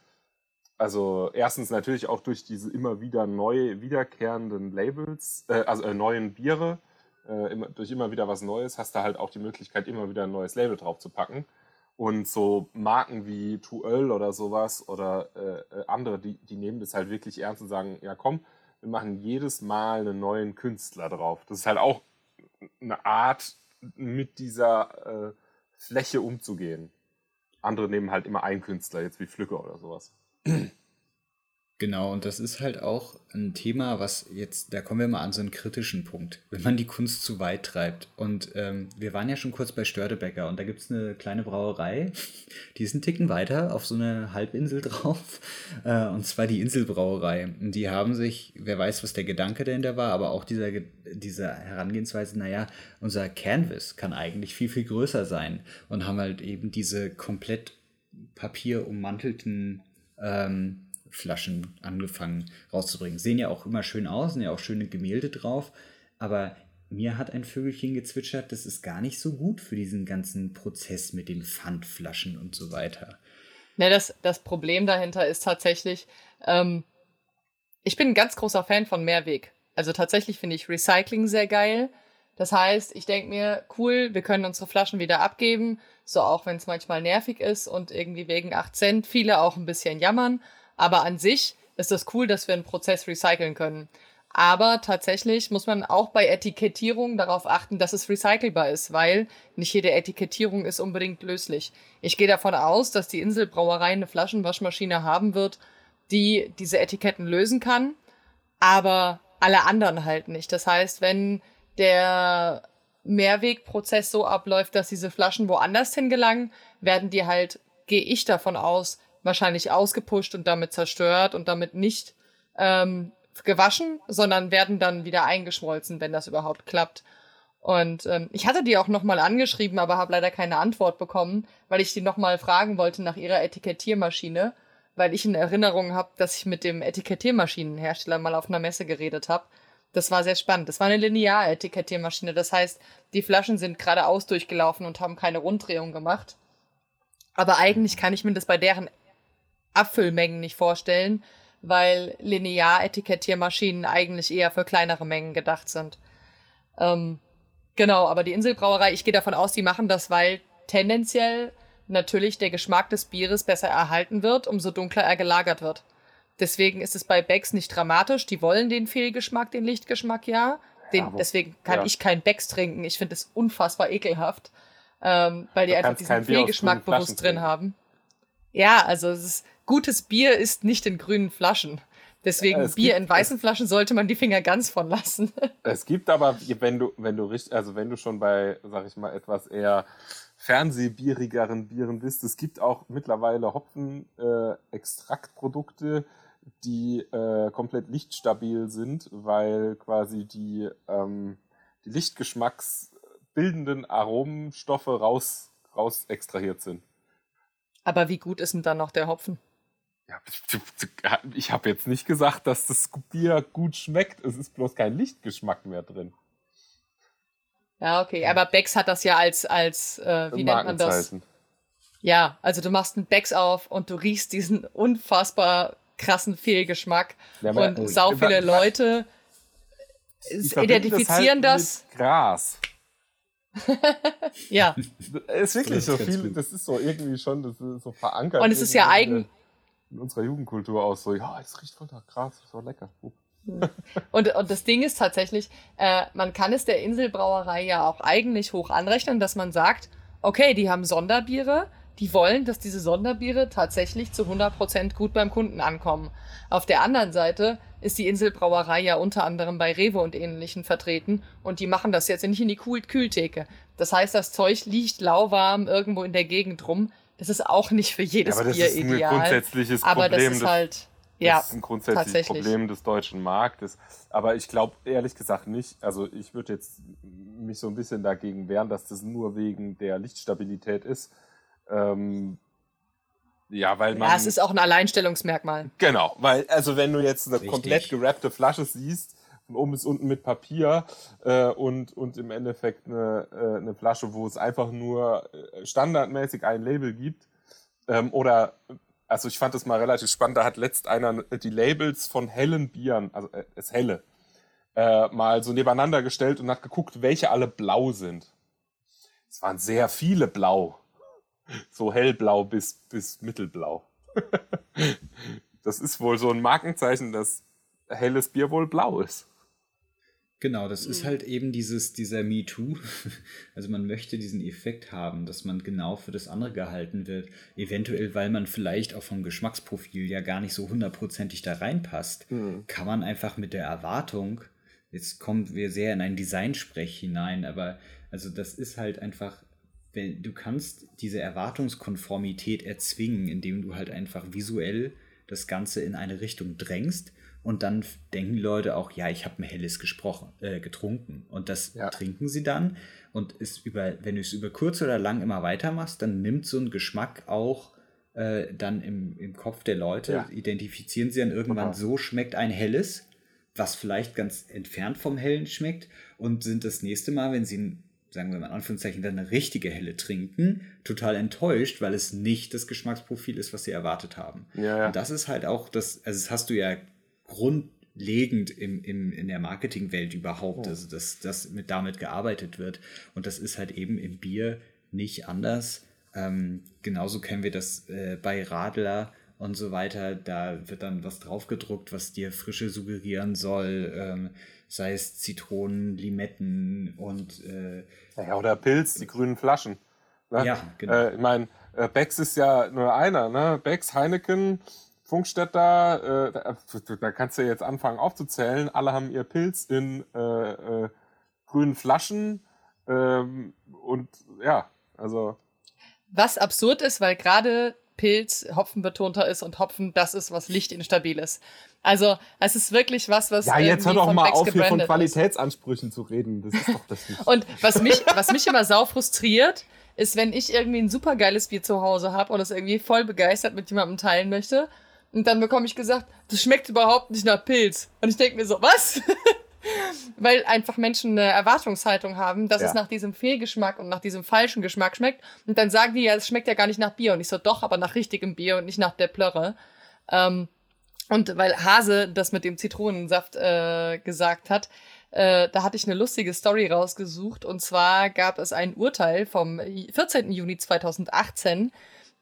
also erstens natürlich auch durch diese immer wieder neu wiederkehrenden Labels, äh, also äh, neuen Biere, äh, immer, durch immer wieder was Neues hast du halt auch die Möglichkeit, immer wieder ein neues Label drauf zu packen. Und so Marken wie Tuöl oder sowas oder äh, äh, andere, die, die nehmen das halt wirklich ernst und sagen, ja komm, wir machen jedes Mal einen neuen Künstler drauf. Das ist halt auch eine Art, mit dieser äh, Fläche umzugehen. Andere nehmen halt immer einen Künstler, jetzt wie Flücker oder sowas. Genau, und das ist halt auch ein Thema, was jetzt, da kommen wir mal an so einen kritischen Punkt, wenn man die Kunst zu weit treibt. Und ähm, wir waren ja schon kurz bei Störtebecker und da gibt es eine kleine Brauerei, die ist einen Ticken weiter auf so eine Halbinsel drauf, äh, und zwar die Inselbrauerei. Und die haben sich, wer weiß, was der Gedanke dahinter war, aber auch dieser, dieser Herangehensweise, naja, unser Canvas kann eigentlich viel, viel größer sein und haben halt eben diese komplett papierummantelten ähm, Flaschen angefangen rauszubringen. Sehen ja auch immer schön aus, sind ja auch schöne Gemälde drauf, aber mir hat ein Vögelchen gezwitschert, das ist gar nicht so gut für diesen ganzen Prozess mit den Pfandflaschen und so weiter. Ne, das, das Problem dahinter ist tatsächlich, ähm, ich bin ein ganz großer Fan von Mehrweg. Also tatsächlich finde ich Recycling sehr geil. Das heißt, ich denke mir, cool, wir können unsere Flaschen wieder abgeben, so auch wenn es manchmal nervig ist und irgendwie wegen 8 Cent viele auch ein bisschen jammern. Aber an sich ist das cool, dass wir einen Prozess recyceln können. Aber tatsächlich muss man auch bei Etikettierung darauf achten, dass es recycelbar ist, weil nicht jede Etikettierung ist unbedingt löslich. Ich gehe davon aus, dass die Inselbrauerei eine Flaschenwaschmaschine haben wird, die diese Etiketten lösen kann, aber alle anderen halt nicht. Das heißt, wenn der Mehrwegprozess so abläuft, dass diese Flaschen woanders hingelangen, werden die halt, gehe ich davon aus, wahrscheinlich ausgepusht und damit zerstört und damit nicht ähm, gewaschen, sondern werden dann wieder eingeschmolzen, wenn das überhaupt klappt. Und ähm, ich hatte die auch nochmal angeschrieben, aber habe leider keine Antwort bekommen, weil ich die nochmal fragen wollte nach ihrer Etikettiermaschine, weil ich in Erinnerung habe, dass ich mit dem Etikettiermaschinenhersteller mal auf einer Messe geredet habe. Das war sehr spannend. Das war eine Linear-Etikettiermaschine. Das heißt, die Flaschen sind geradeaus durchgelaufen und haben keine Runddrehung gemacht. Aber eigentlich kann ich mir das bei deren Abfüllmengen nicht vorstellen, weil Linear-Etikettiermaschinen eigentlich eher für kleinere Mengen gedacht sind. Ähm, genau, aber die Inselbrauerei, ich gehe davon aus, die machen das, weil tendenziell natürlich der Geschmack des Bieres besser erhalten wird, umso dunkler er gelagert wird. Deswegen ist es bei Becks nicht dramatisch. Die wollen den Fehlgeschmack, den Lichtgeschmack ja. Den, ja, deswegen kann ja. ich keinen Becks trinken. Ich finde es unfassbar ekelhaft, ähm, weil die einfach diesen Fehlgeschmack bewusst drin haben. Ja, also es ist, gutes Bier ist nicht in grünen Flaschen. Deswegen es Bier gibt, in weißen Flaschen sollte man die Finger ganz von lassen. Es gibt aber, wenn du, wenn du richtig, also wenn du schon bei, sag ich mal, etwas eher fernsehbierigeren Bieren bist, es gibt auch mittlerweile Hopfen-Extraktprodukte, äh, die äh, komplett lichtstabil sind, weil quasi die, ähm, die lichtgeschmacksbildenden Aromenstoffe raus, raus extrahiert sind. Aber wie gut ist denn dann noch der Hopfen? Ja, ich habe jetzt nicht gesagt, dass das Bier gut schmeckt. Es ist bloß kein Lichtgeschmack mehr drin. Ja, okay. Aber Becks hat das ja als, als äh, wie nennt man das? Ja, also du machst einen Becks auf und du riechst diesen unfassbar krassen Fehlgeschmack. Ja, und oh, sau viele Leute identifizieren das. Halt das Gras. ja. ist wirklich so viel, das ist so irgendwie schon, das ist so verankert. Und es ist ja eigen. In unserer Jugendkultur aus so, ja, es riecht voll nach Gras, ist so lecker. Uh. Und, und das Ding ist tatsächlich, äh, man kann es der Inselbrauerei ja auch eigentlich hoch anrechnen, dass man sagt, okay, die haben Sonderbiere, die wollen, dass diese Sonderbiere tatsächlich zu 100% gut beim Kunden ankommen. Auf der anderen Seite ist die Inselbrauerei ja unter anderem bei Rewe und ähnlichen vertreten und die machen das jetzt nicht in die Kühl Kühltheke. Das heißt, das Zeug liegt lauwarm irgendwo in der Gegend rum. Das ist auch nicht für jedes ja, aber das Bier ist ein ideal. Grundsätzliches aber Problem, das ist halt ja, das ist ein grundsätzliches Problem des deutschen Marktes. Aber ich glaube ehrlich gesagt nicht, also ich würde jetzt mich so ein bisschen dagegen wehren, dass das nur wegen der Lichtstabilität ist. Ähm, ja, weil man. Ja, es ist auch ein Alleinstellungsmerkmal. Genau, weil, also wenn du jetzt eine Richtig. komplett gerappte Flasche siehst, von oben bis unten mit Papier äh, und, und im Endeffekt eine, äh, eine Flasche, wo es einfach nur äh, standardmäßig ein Label gibt. Ähm, oder, also ich fand das mal relativ spannend, da hat letzt einer die Labels von hellen Bieren, also äh, es helle, äh, mal so nebeneinander gestellt und hat geguckt, welche alle blau sind. Es waren sehr viele blau so hellblau bis, bis mittelblau. das ist wohl so ein Markenzeichen, dass helles Bier wohl blau ist. Genau, das ist halt eben dieses, dieser MeToo. Also man möchte diesen Effekt haben, dass man genau für das andere gehalten wird. Eventuell, weil man vielleicht auch vom Geschmacksprofil ja gar nicht so hundertprozentig da reinpasst, mhm. kann man einfach mit der Erwartung, jetzt kommen wir sehr in einen Designsprech hinein, aber also das ist halt einfach wenn, du kannst diese Erwartungskonformität erzwingen, indem du halt einfach visuell das Ganze in eine Richtung drängst und dann denken Leute auch, ja, ich habe ein helles gesprochen, äh, getrunken und das ja. trinken sie dann und ist über, wenn du es über kurz oder lang immer weitermachst, dann nimmt so ein Geschmack auch äh, dann im, im Kopf der Leute, ja. identifizieren sie dann irgendwann, okay. so schmeckt ein helles, was vielleicht ganz entfernt vom hellen schmeckt und sind das nächste Mal, wenn sie ein sagen wir mal in Anführungszeichen, dann eine richtige helle trinken, total enttäuscht, weil es nicht das Geschmacksprofil ist, was sie erwartet haben. Ja, ja. Und das ist halt auch das, also das hast du ja grundlegend im, im, in der Marketingwelt überhaupt, oh. also dass, dass mit, damit gearbeitet wird. Und das ist halt eben im Bier nicht anders. Ähm, genauso kennen wir das äh, bei Radler und so weiter. Da wird dann was draufgedruckt, was dir Frische suggerieren soll. Ähm, sei es Zitronen, Limetten und äh, ja, oder Pilz, die grünen Flaschen. Ne? Ja, genau. Äh, ich meine, äh, Becks ist ja nur einer, ne? Becks, Heineken, Funkstätter, äh, da, da, kannst du jetzt anfangen aufzuzählen. Alle haben ihr Pilz in äh, äh, grünen Flaschen ähm, und ja, also. Was absurd ist, weil gerade Pilz hopfenbetonter ist und Hopfen das ist, was lichtinstabil ist. Also es ist wirklich was, was. Ja, jetzt hör doch mal auf, hier von Qualitätsansprüchen ist. zu reden. Das ist doch das nicht. und was mich, was mich immer sau frustriert, ist, wenn ich irgendwie ein supergeiles Bier zu Hause habe und es irgendwie voll begeistert mit jemandem teilen möchte. Und dann bekomme ich gesagt, das schmeckt überhaupt nicht nach Pilz. Und ich denke mir so, was? Weil einfach Menschen eine Erwartungshaltung haben, dass ja. es nach diesem Fehlgeschmack und nach diesem falschen Geschmack schmeckt. Und dann sagen die ja, es schmeckt ja gar nicht nach Bier. Und ich so, doch, aber nach richtigem Bier und nicht nach der Plörre. Ähm, Und weil Hase das mit dem Zitronensaft äh, gesagt hat, äh, da hatte ich eine lustige Story rausgesucht. Und zwar gab es ein Urteil vom 14. Juni 2018,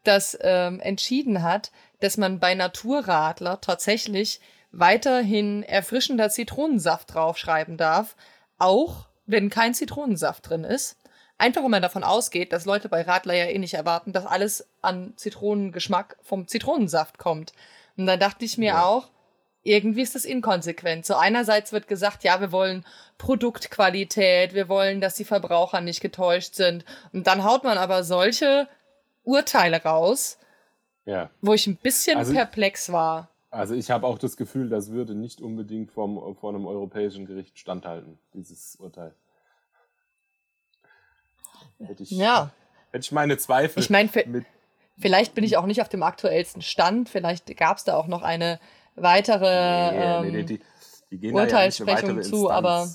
das ähm, entschieden hat, dass man bei Naturradler tatsächlich weiterhin erfrischender Zitronensaft draufschreiben darf, auch wenn kein Zitronensaft drin ist. Einfach, wenn man davon ausgeht, dass Leute bei Radler ja eh nicht erwarten, dass alles an Zitronengeschmack vom Zitronensaft kommt. Und dann dachte ich mir ja. auch, irgendwie ist das inkonsequent. So einerseits wird gesagt, ja, wir wollen Produktqualität, wir wollen, dass die Verbraucher nicht getäuscht sind. Und dann haut man aber solche Urteile raus, ja. wo ich ein bisschen also, perplex war. Also ich habe auch das Gefühl, das würde nicht unbedingt vom, vor einem europäischen Gericht standhalten, dieses Urteil. Hätte ich, ja. hätte ich meine Zweifel. Ich meine, vielleicht bin ich auch nicht auf dem aktuellsten Stand. Vielleicht gab es da auch noch eine weitere nee, nee, nee, die, die Urteilssprechung ja zu, aber.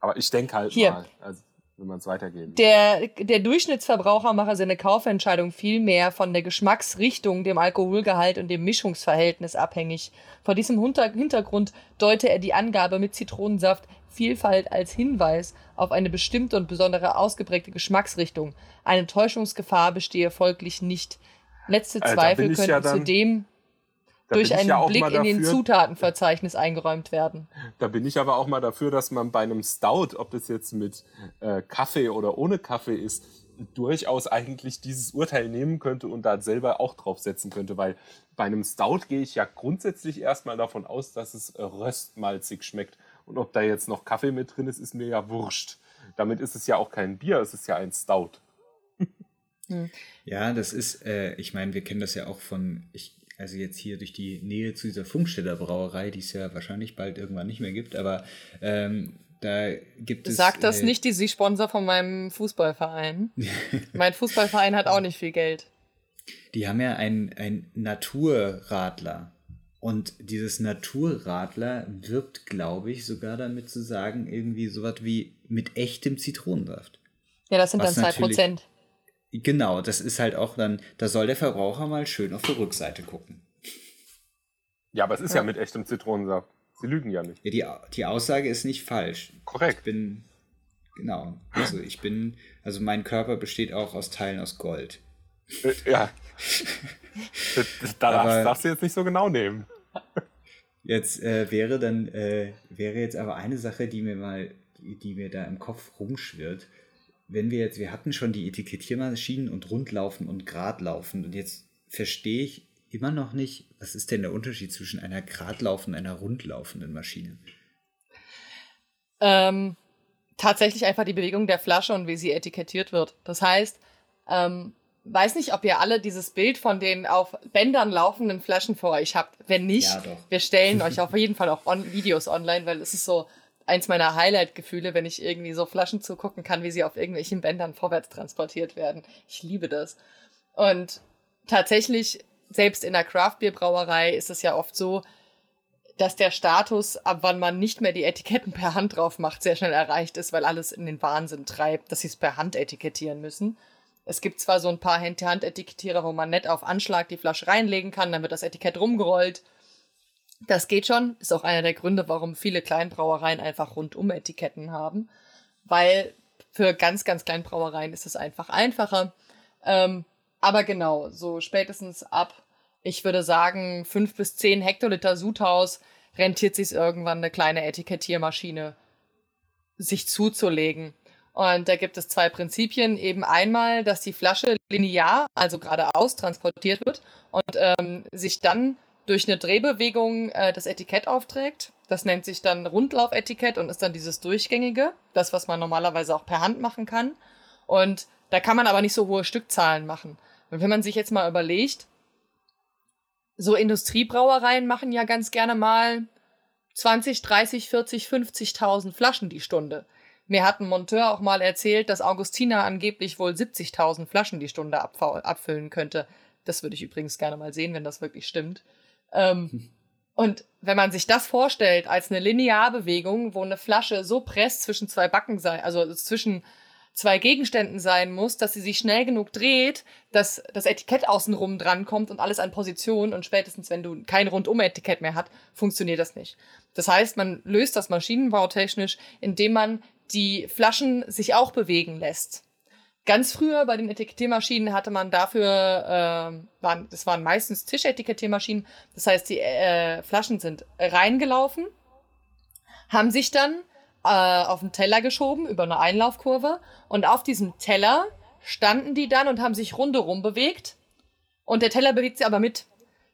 Aber ich denke halt hier. mal, also, wenn man es weitergeben. Der, der Durchschnittsverbraucher mache seine Kaufentscheidung viel mehr von der Geschmacksrichtung, dem Alkoholgehalt und dem Mischungsverhältnis abhängig. Vor diesem Hintergrund deute er die Angabe mit Zitronensaft Vielfalt als Hinweis auf eine bestimmte und besondere ausgeprägte Geschmacksrichtung. Eine Täuschungsgefahr bestehe folglich nicht. Letzte äh, Zweifel könnten ja zudem durch einen ja Blick in den Zutatenverzeichnis eingeräumt werden. Da bin ich aber auch mal dafür, dass man bei einem Stout, ob das jetzt mit äh, Kaffee oder ohne Kaffee ist, durchaus eigentlich dieses Urteil nehmen könnte und da selber auch drauf setzen könnte, weil bei einem Stout gehe ich ja grundsätzlich erstmal davon aus, dass es röstmalzig schmeckt. Und ob da jetzt noch Kaffee mit drin ist, ist mir ja wurscht. Damit ist es ja auch kein Bier, es ist ja ein Stout. Hm. Ja, das ist, äh, ich meine, wir kennen das ja auch von, ich also jetzt hier durch die Nähe zu dieser Funkstädter Brauerei, die es ja wahrscheinlich bald irgendwann nicht mehr gibt, aber ähm, da gibt es. Sag das äh, nicht, die sie Sponsor von meinem Fußballverein. mein Fußballverein hat auch nicht viel Geld. Die haben ja einen Naturradler. Und dieses Naturradler wirbt, glaube ich, sogar damit zu sagen, irgendwie sowas wie mit echtem Zitronensaft. Ja, das sind Was dann 2%. Genau, das ist halt auch dann, da soll der Verbraucher mal schön auf die Rückseite gucken. Ja, aber es ist ja, ja mit echtem Zitronensaft. Sie lügen ja nicht. Ja, die, die Aussage ist nicht falsch. Korrekt. Ich bin, genau, also ich bin, also mein Körper besteht auch aus Teilen aus Gold. Äh, ja. da aber, darfst du jetzt nicht so genau nehmen. Jetzt äh, wäre dann, äh, wäre jetzt aber eine Sache, die mir mal, die, die mir da im Kopf rumschwirrt wenn wir jetzt, wir hatten schon die Etikettiermaschinen und Rundlaufen und Gradlaufen und jetzt verstehe ich immer noch nicht, was ist denn der Unterschied zwischen einer Gradlaufen und einer rundlaufenden Maschine? Ähm, tatsächlich einfach die Bewegung der Flasche und wie sie etikettiert wird. Das heißt, ähm, weiß nicht, ob ihr alle dieses Bild von den auf Bändern laufenden Flaschen vor euch habt. Wenn nicht, ja, wir stellen euch auf jeden Fall auch on Videos online, weil es ist so eins meiner Highlight-Gefühle, wenn ich irgendwie so Flaschen zugucken kann, wie sie auf irgendwelchen Bändern vorwärts transportiert werden. Ich liebe das. Und tatsächlich, selbst in der Craft-Bier-Brauerei ist es ja oft so, dass der Status, ab wann man nicht mehr die Etiketten per Hand drauf macht, sehr schnell erreicht ist, weil alles in den Wahnsinn treibt, dass sie es per Hand etikettieren müssen. Es gibt zwar so ein paar Hand-Etikettierer, wo man nett auf Anschlag die Flasche reinlegen kann, dann wird das Etikett rumgerollt das geht schon. Ist auch einer der Gründe, warum viele Kleinbrauereien einfach rundum Etiketten haben. Weil für ganz, ganz Kleinbrauereien ist es einfach einfacher. Ähm, aber genau, so spätestens ab, ich würde sagen, fünf bis zehn Hektoliter Sudhaus rentiert sich irgendwann eine kleine Etikettiermaschine sich zuzulegen. Und da gibt es zwei Prinzipien. Eben einmal, dass die Flasche linear, also geradeaus transportiert wird und ähm, sich dann durch eine Drehbewegung äh, das Etikett aufträgt. Das nennt sich dann Rundlaufetikett und ist dann dieses durchgängige, das, was man normalerweise auch per Hand machen kann. Und da kann man aber nicht so hohe Stückzahlen machen. Und wenn man sich jetzt mal überlegt, so Industriebrauereien machen ja ganz gerne mal 20, 30, 40, 50.000 Flaschen die Stunde. Mir hat ein Monteur auch mal erzählt, dass Augustina angeblich wohl 70.000 Flaschen die Stunde abfüllen könnte. Das würde ich übrigens gerne mal sehen, wenn das wirklich stimmt. Ähm, und wenn man sich das vorstellt als eine Linearbewegung, wo eine Flasche so presst zwischen zwei Backen sei, also zwischen zwei Gegenständen sein muss, dass sie sich schnell genug dreht, dass das Etikett außenrum drankommt und alles an Position und spätestens, wenn du kein Rundum-Etikett mehr hat, funktioniert das nicht. Das heißt, man löst das maschinenbautechnisch, indem man die Flaschen sich auch bewegen lässt. Ganz früher bei den Etikettiermaschinen hatte man dafür, äh, waren, das waren meistens Tischetikettiermaschinen, das heißt, die äh, Flaschen sind reingelaufen, haben sich dann äh, auf den Teller geschoben über eine Einlaufkurve und auf diesem Teller standen die dann und haben sich rundherum bewegt und der Teller bewegt sie aber mit.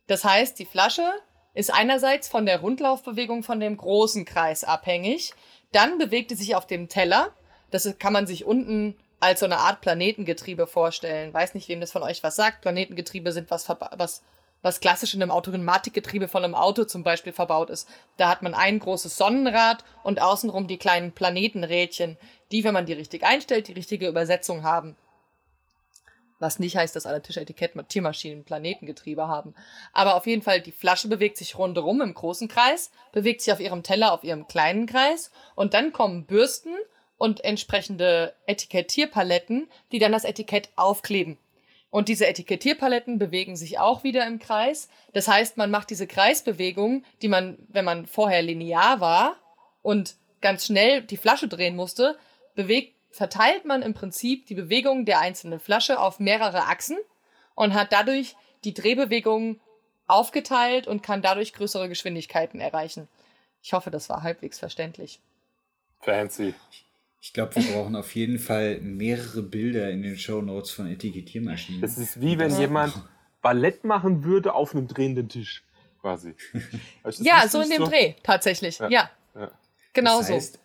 Das heißt, die Flasche ist einerseits von der Rundlaufbewegung von dem großen Kreis abhängig, dann bewegt sie sich auf dem Teller, das kann man sich unten als so eine Art Planetengetriebe vorstellen. Weiß nicht, wem das von euch was sagt. Planetengetriebe sind was, was was klassisch in einem Automatikgetriebe von einem Auto zum Beispiel verbaut ist. Da hat man ein großes Sonnenrad und außenrum die kleinen Planetenrädchen, die, wenn man die richtig einstellt, die richtige Übersetzung haben. Was nicht heißt, dass alle Tischetiketten Tiermaschinen Planetengetriebe haben. Aber auf jeden Fall, die Flasche bewegt sich rundherum im großen Kreis, bewegt sich auf ihrem Teller auf ihrem kleinen Kreis und dann kommen Bürsten und entsprechende Etikettierpaletten, die dann das Etikett aufkleben. Und diese Etikettierpaletten bewegen sich auch wieder im Kreis. Das heißt, man macht diese Kreisbewegung, die man, wenn man vorher linear war und ganz schnell die Flasche drehen musste, bewegt, verteilt man im Prinzip die Bewegung der einzelnen Flasche auf mehrere Achsen und hat dadurch die Drehbewegung aufgeteilt und kann dadurch größere Geschwindigkeiten erreichen. Ich hoffe, das war halbwegs verständlich. Fancy. Ich glaube, wir brauchen auf jeden Fall mehrere Bilder in den Show Notes von Etikettiermaschinen. Das ist wie wenn jemand Ballett machen würde auf einem drehenden Tisch, quasi. ja, so in dem so? Dreh, tatsächlich. Ja. ja. ja. Genau das heißt, so.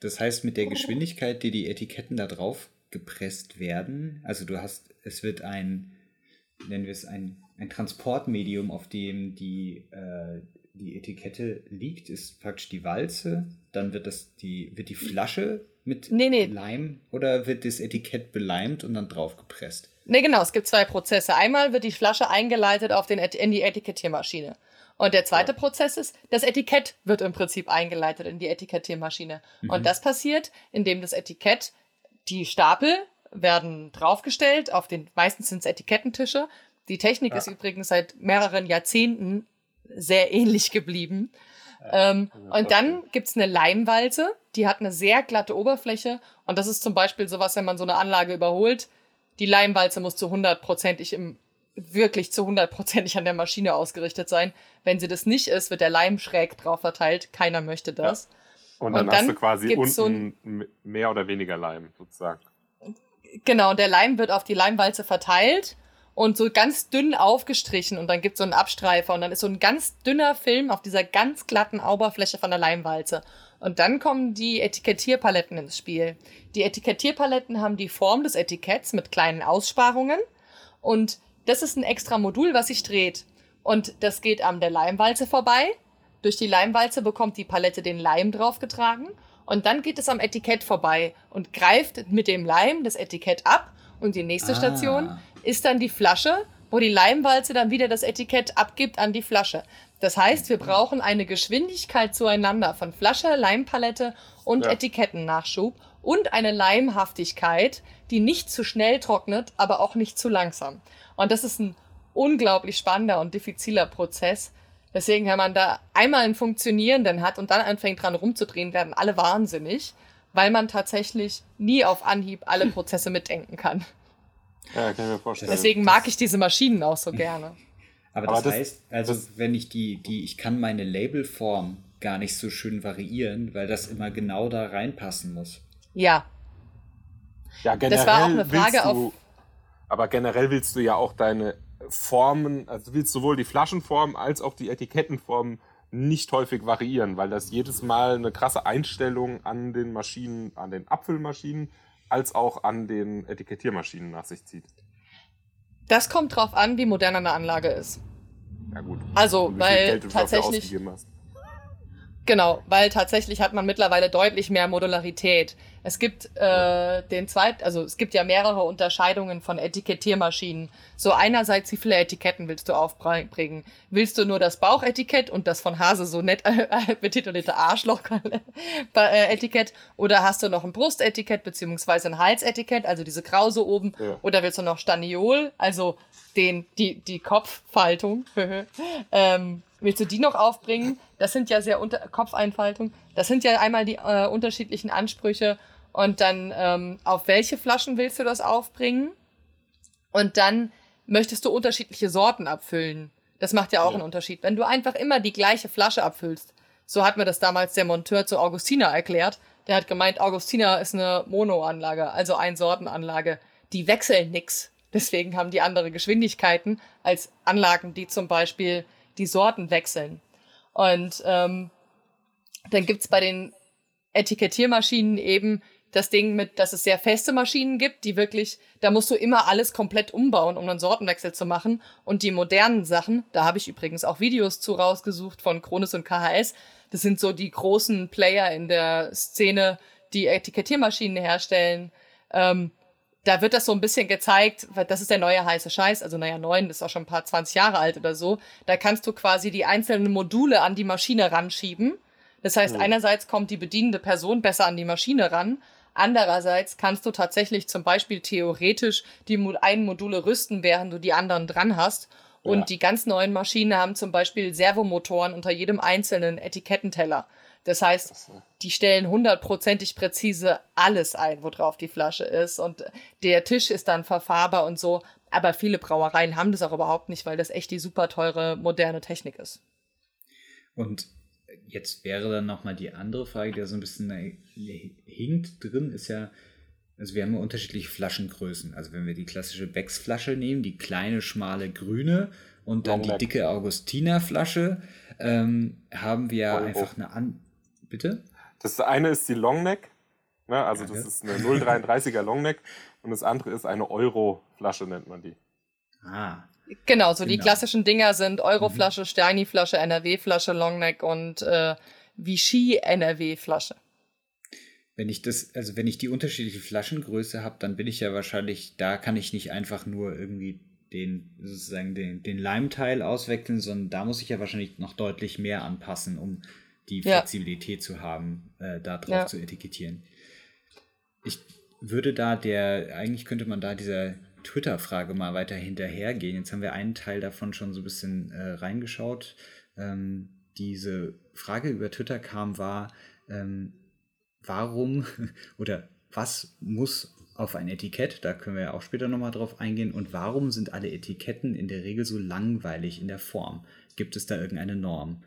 Das heißt, mit der Geschwindigkeit, die die Etiketten da drauf gepresst werden, also du hast, es wird ein, nennen wir es ein, ein Transportmedium, auf dem die, äh, die Etikette liegt, ist praktisch die Walze. Dann wird das die, wird die Flasche mit nee, nee. Leim oder wird das Etikett beleimt und dann draufgepresst? Nee, genau, es gibt zwei Prozesse. Einmal wird die Flasche eingeleitet auf den, in die Etikettiermaschine. Und der zweite ja. Prozess ist, das Etikett wird im Prinzip eingeleitet in die Etikettiermaschine. Mhm. Und das passiert, indem das Etikett, die Stapel werden draufgestellt, auf den, meistens sind es Etikettentische. Die Technik ja. ist übrigens seit mehreren Jahrzehnten sehr ähnlich geblieben. Ähm, und dann gibt's eine Leimwalze, die hat eine sehr glatte Oberfläche. Und das ist zum Beispiel sowas, wenn man so eine Anlage überholt. Die Leimwalze muss zu hundertprozentig im, wirklich zu hundertprozentig an der Maschine ausgerichtet sein. Wenn sie das nicht ist, wird der Leim schräg drauf verteilt. Keiner möchte das. Ja. Und, dann und dann hast du quasi unten so ein, mehr oder weniger Leim sozusagen. Genau, und der Leim wird auf die Leimwalze verteilt und so ganz dünn aufgestrichen und dann gibt es so einen Abstreifer und dann ist so ein ganz dünner Film auf dieser ganz glatten Oberfläche von der Leimwalze. Und dann kommen die Etikettierpaletten ins Spiel. Die Etikettierpaletten haben die Form des Etiketts mit kleinen Aussparungen und das ist ein extra Modul, was sich dreht. Und das geht an der Leimwalze vorbei. Durch die Leimwalze bekommt die Palette den Leim draufgetragen und dann geht es am Etikett vorbei und greift mit dem Leim das Etikett ab und die nächste ah. Station ist dann die Flasche, wo die Leimwalze dann wieder das Etikett abgibt an die Flasche. Das heißt, wir brauchen eine Geschwindigkeit zueinander von Flasche, Leimpalette und ja. Etikettennachschub und eine Leimhaftigkeit, die nicht zu schnell trocknet, aber auch nicht zu langsam. Und das ist ein unglaublich spannender und diffiziler Prozess. Deswegen, wenn man da einmal einen funktionierenden hat und dann anfängt dran rumzudrehen, werden alle wahnsinnig, weil man tatsächlich nie auf Anhieb alle Prozesse mitdenken kann. Ja, kann ich mir vorstellen. Deswegen mag ich diese Maschinen auch so gerne. Aber das, Aber das heißt, also das wenn ich die, die, ich kann meine Labelform gar nicht so schön variieren, weil das immer genau da reinpassen muss. Ja. Ja, generell das war auch eine Frage du, auf. Aber generell willst du ja auch deine Formen, also du willst sowohl die Flaschenform als auch die Etikettenform nicht häufig variieren, weil das jedes Mal eine krasse Einstellung an den Maschinen, an den Abfüllmaschinen als auch an den Etikettiermaschinen nach sich zieht. Das kommt drauf an, wie modern eine Anlage ist. Ja gut. Also, weil tatsächlich Genau, weil tatsächlich hat man mittlerweile deutlich mehr Modularität. Es gibt äh, den zweiten, also es gibt ja mehrere Unterscheidungen von Etikettiermaschinen. So einerseits, wie viele Etiketten willst du aufbringen? Willst du nur das Bauchetikett und das von Hase so nett äh, betitelte Arschloch-Etikett? Oder hast du noch ein Brustetikett beziehungsweise ein Halsetikett, also diese Krause oben? Ja. Oder willst du noch Staniol, also den, die, die Kopffaltung? ähm, willst du die noch aufbringen? Das sind ja sehr unter Kopfeinfaltung. Das sind ja einmal die äh, unterschiedlichen Ansprüche und dann ähm, auf welche Flaschen willst du das aufbringen? Und dann möchtest du unterschiedliche Sorten abfüllen. Das macht ja auch ja. einen Unterschied. Wenn du einfach immer die gleiche Flasche abfüllst, so hat mir das damals der Monteur zu Augustina erklärt. Der hat gemeint, Augustina ist eine Monoanlage, also Ein-Sortenanlage. Die wechseln nix. Deswegen haben die andere Geschwindigkeiten als Anlagen, die zum Beispiel die Sorten wechseln. Und ähm, dann gibt's bei den Etikettiermaschinen eben das Ding mit, dass es sehr feste Maschinen gibt, die wirklich, da musst du immer alles komplett umbauen, um einen Sortenwechsel zu machen. Und die modernen Sachen, da habe ich übrigens auch Videos zu rausgesucht von Kronis und KHS. Das sind so die großen Player in der Szene, die Etikettiermaschinen herstellen. Ähm, da wird das so ein bisschen gezeigt, weil das ist der neue heiße Scheiß, also naja, neun ist auch schon ein paar 20 Jahre alt oder so. Da kannst du quasi die einzelnen Module an die Maschine ranschieben. Das heißt, oh. einerseits kommt die bedienende Person besser an die Maschine ran Andererseits kannst du tatsächlich zum Beispiel theoretisch die einen Module rüsten, während du die anderen dran hast. Und ja. die ganz neuen Maschinen haben zum Beispiel Servomotoren unter jedem einzelnen Etikettenteller. Das heißt, die stellen hundertprozentig präzise alles ein, worauf die Flasche ist. Und der Tisch ist dann verfahrbar und so. Aber viele Brauereien haben das auch überhaupt nicht, weil das echt die super teure moderne Technik ist. Und jetzt wäre dann nochmal die andere Frage, die so ein bisschen hinkt drin, ist ja, also wir haben ja unterschiedliche Flaschengrößen. Also wenn wir die klassische Becks-Flasche nehmen, die kleine, schmale, grüne und dann Longneck. die dicke Augustiner-Flasche, ähm, haben wir Euro. einfach eine an... Bitte? Das eine ist die Longneck, ne? also ja, das ist eine 0,33er Longneck und das andere ist eine Euro-Flasche, nennt man die. Ah, Genau, so genau. die klassischen Dinger sind Euroflasche, mhm. Steini-Flasche, NRW-Flasche, Longneck und äh, Vichy NRW-Flasche. Wenn ich das, also wenn ich die unterschiedliche Flaschengröße habe, dann bin ich ja wahrscheinlich, da kann ich nicht einfach nur irgendwie den, sozusagen den, den Leimteil auswechseln, sondern da muss ich ja wahrscheinlich noch deutlich mehr anpassen, um die Flexibilität ja. zu haben, äh, da drauf ja. zu etikettieren. Ich würde da der, eigentlich könnte man da dieser Twitter-Frage mal weiter hinterhergehen. Jetzt haben wir einen Teil davon schon so ein bisschen äh, reingeschaut. Ähm, diese Frage über Twitter kam, war, ähm, warum oder was muss auf ein Etikett, da können wir ja auch später nochmal drauf eingehen, und warum sind alle Etiketten in der Regel so langweilig in der Form? Gibt es da irgendeine Norm?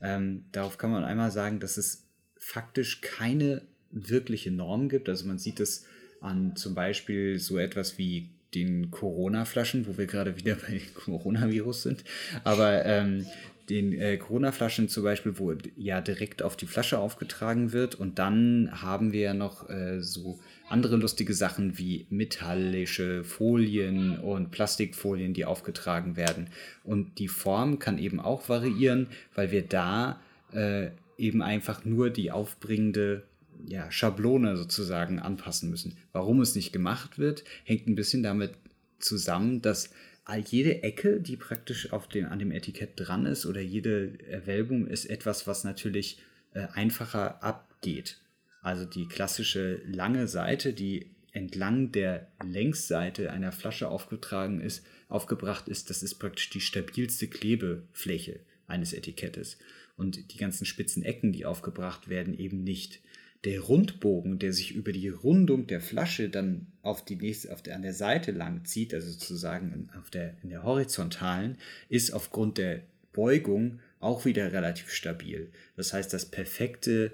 Ähm, darauf kann man einmal sagen, dass es faktisch keine wirkliche Norm gibt. Also man sieht es an zum Beispiel so etwas wie den Corona-Flaschen, wo wir gerade wieder bei Coronavirus sind, aber ähm, den äh, Corona-Flaschen zum Beispiel, wo ja direkt auf die Flasche aufgetragen wird. Und dann haben wir ja noch äh, so andere lustige Sachen wie metallische Folien und Plastikfolien, die aufgetragen werden. Und die Form kann eben auch variieren, weil wir da äh, eben einfach nur die aufbringende ja, Schablone sozusagen anpassen müssen. Warum es nicht gemacht wird, hängt ein bisschen damit zusammen, dass jede Ecke, die praktisch auf dem, an dem Etikett dran ist oder jede Erwölbung ist etwas, was natürlich äh, einfacher abgeht. Also die klassische lange Seite, die entlang der Längsseite einer Flasche aufgetragen ist, aufgebracht ist, das ist praktisch die stabilste Klebefläche eines Etikettes. Und die ganzen spitzen Ecken, die aufgebracht werden, eben nicht der Rundbogen, der sich über die Rundung der Flasche dann auf die nächste, auf der, an der Seite lang zieht, also sozusagen auf der, in der horizontalen, ist aufgrund der Beugung auch wieder relativ stabil. Das heißt, das perfekte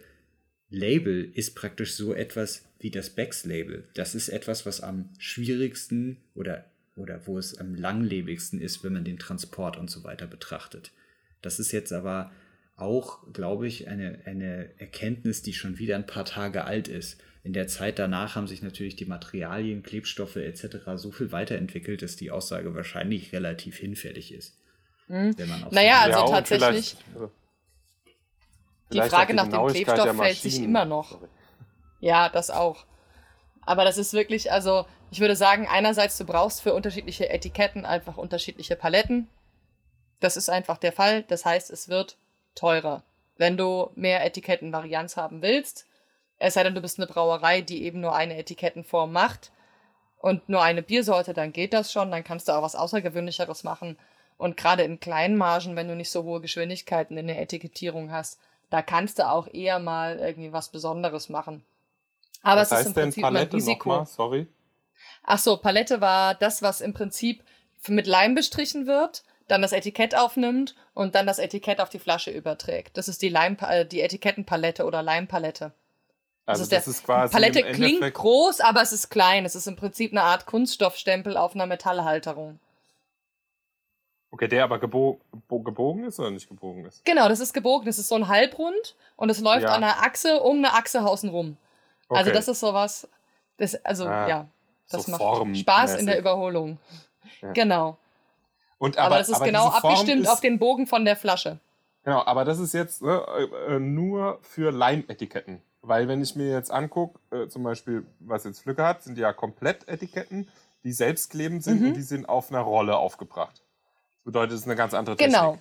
Label ist praktisch so etwas wie das Becks-Label. Das ist etwas, was am schwierigsten oder, oder wo es am langlebigsten ist, wenn man den Transport und so weiter betrachtet. Das ist jetzt aber auch, glaube ich, eine, eine Erkenntnis, die schon wieder ein paar Tage alt ist. In der Zeit danach haben sich natürlich die Materialien, Klebstoffe etc. so viel weiterentwickelt, dass die Aussage wahrscheinlich relativ hinfällig ist. Mhm. naja, also ja, tatsächlich. die Frage nach dem Klebstoff fällt sich immer noch. Ja, das auch. Aber das ist wirklich, also ich würde sagen, einerseits, du brauchst für unterschiedliche Etiketten einfach unterschiedliche Paletten. Das ist einfach der Fall. Das heißt, es wird teurer. Wenn du mehr Etikettenvarianz haben willst, es sei denn, du bist eine Brauerei, die eben nur eine Etikettenform macht und nur eine Biersorte, dann geht das schon. Dann kannst du auch was Außergewöhnlicheres machen. Und gerade in kleinen Margen, wenn du nicht so hohe Geschwindigkeiten in der Etikettierung hast, da kannst du auch eher mal irgendwie was Besonderes machen. Aber was es ist im Prinzip Palette ein Risiko. Mal? Sorry. Ach so, Palette war das, was im Prinzip mit Leim bestrichen wird, dann das Etikett aufnimmt und dann das Etikett auf die Flasche überträgt. Das ist die Leim, äh, die Etikettenpalette oder Leimpalette. Also das ist, das ist quasi Palette klingt groß, aber es ist klein. Es ist im Prinzip eine Art Kunststoffstempel auf einer Metallhalterung. Okay, der aber gebo gebogen ist oder nicht gebogen ist? Genau, das ist gebogen. Das ist so ein Halbrund und es läuft ja. an einer Achse um eine Achse außen rum. Also okay. Also das ist sowas, das, also ah, ja, das so macht Spaß in der Überholung. Ja. Genau. Und aber, aber das ist aber genau abgestimmt ist, auf den Bogen von der Flasche. Genau, aber das ist jetzt ne, äh, nur für Leimetiketten. Weil wenn ich mir jetzt angucke, äh, zum Beispiel, was jetzt Flücke hat, sind ja komplett Etiketten, die selbstklebend sind mhm. und die sind auf einer Rolle aufgebracht. Das bedeutet, es ist eine ganz andere Technik. Genau.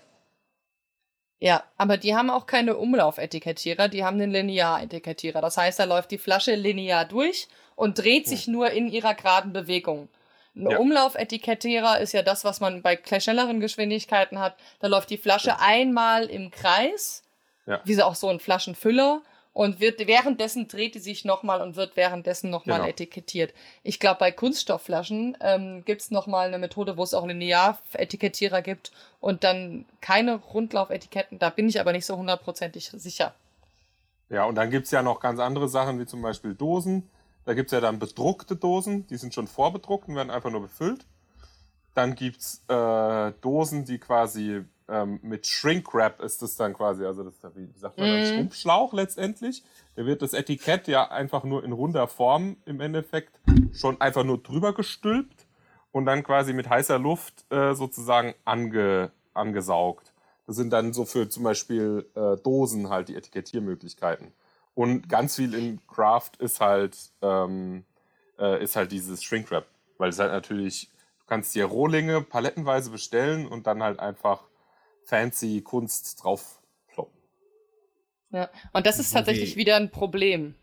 Ja, aber die haben auch keine Umlaufetikettierer, die haben einen Linearetikettierer. Das heißt, da läuft die Flasche linear durch und dreht sich ja. nur in ihrer geraden Bewegung. Ein ja. Umlaufetikettierer ist ja das, was man bei schnelleren Geschwindigkeiten hat. Da läuft die Flasche ja. einmal im Kreis, ja. wie sie auch so ein Flaschenfüller und wird währenddessen dreht die sich nochmal und wird währenddessen nochmal genau. etikettiert. Ich glaube, bei Kunststoffflaschen ähm, gibt es nochmal eine Methode, wo es auch Linear-Etikettierer gibt und dann keine Rundlaufetiketten. Da bin ich aber nicht so hundertprozentig sicher. Ja, und dann gibt es ja noch ganz andere Sachen, wie zum Beispiel Dosen. Da gibt es ja dann bedruckte Dosen, die sind schon vorbedruckt und werden einfach nur befüllt. Dann gibt es äh, Dosen, die quasi ähm, mit Shrink Wrap ist das dann quasi, also das ist, wie sagt man, ein mm. Schrumpfschlauch letztendlich. Da wird das Etikett ja einfach nur in runder Form im Endeffekt schon einfach nur drüber gestülpt und dann quasi mit heißer Luft äh, sozusagen ange, angesaugt. Das sind dann so für zum Beispiel äh, Dosen halt die Etikettiermöglichkeiten. Und ganz viel in Craft ist halt, ähm, äh, ist halt dieses Shrinkwrap. Weil es halt natürlich, du kannst dir Rohlinge palettenweise bestellen und dann halt einfach fancy Kunst drauf kloppen. Ja, und das ist tatsächlich okay. wieder ein Problem.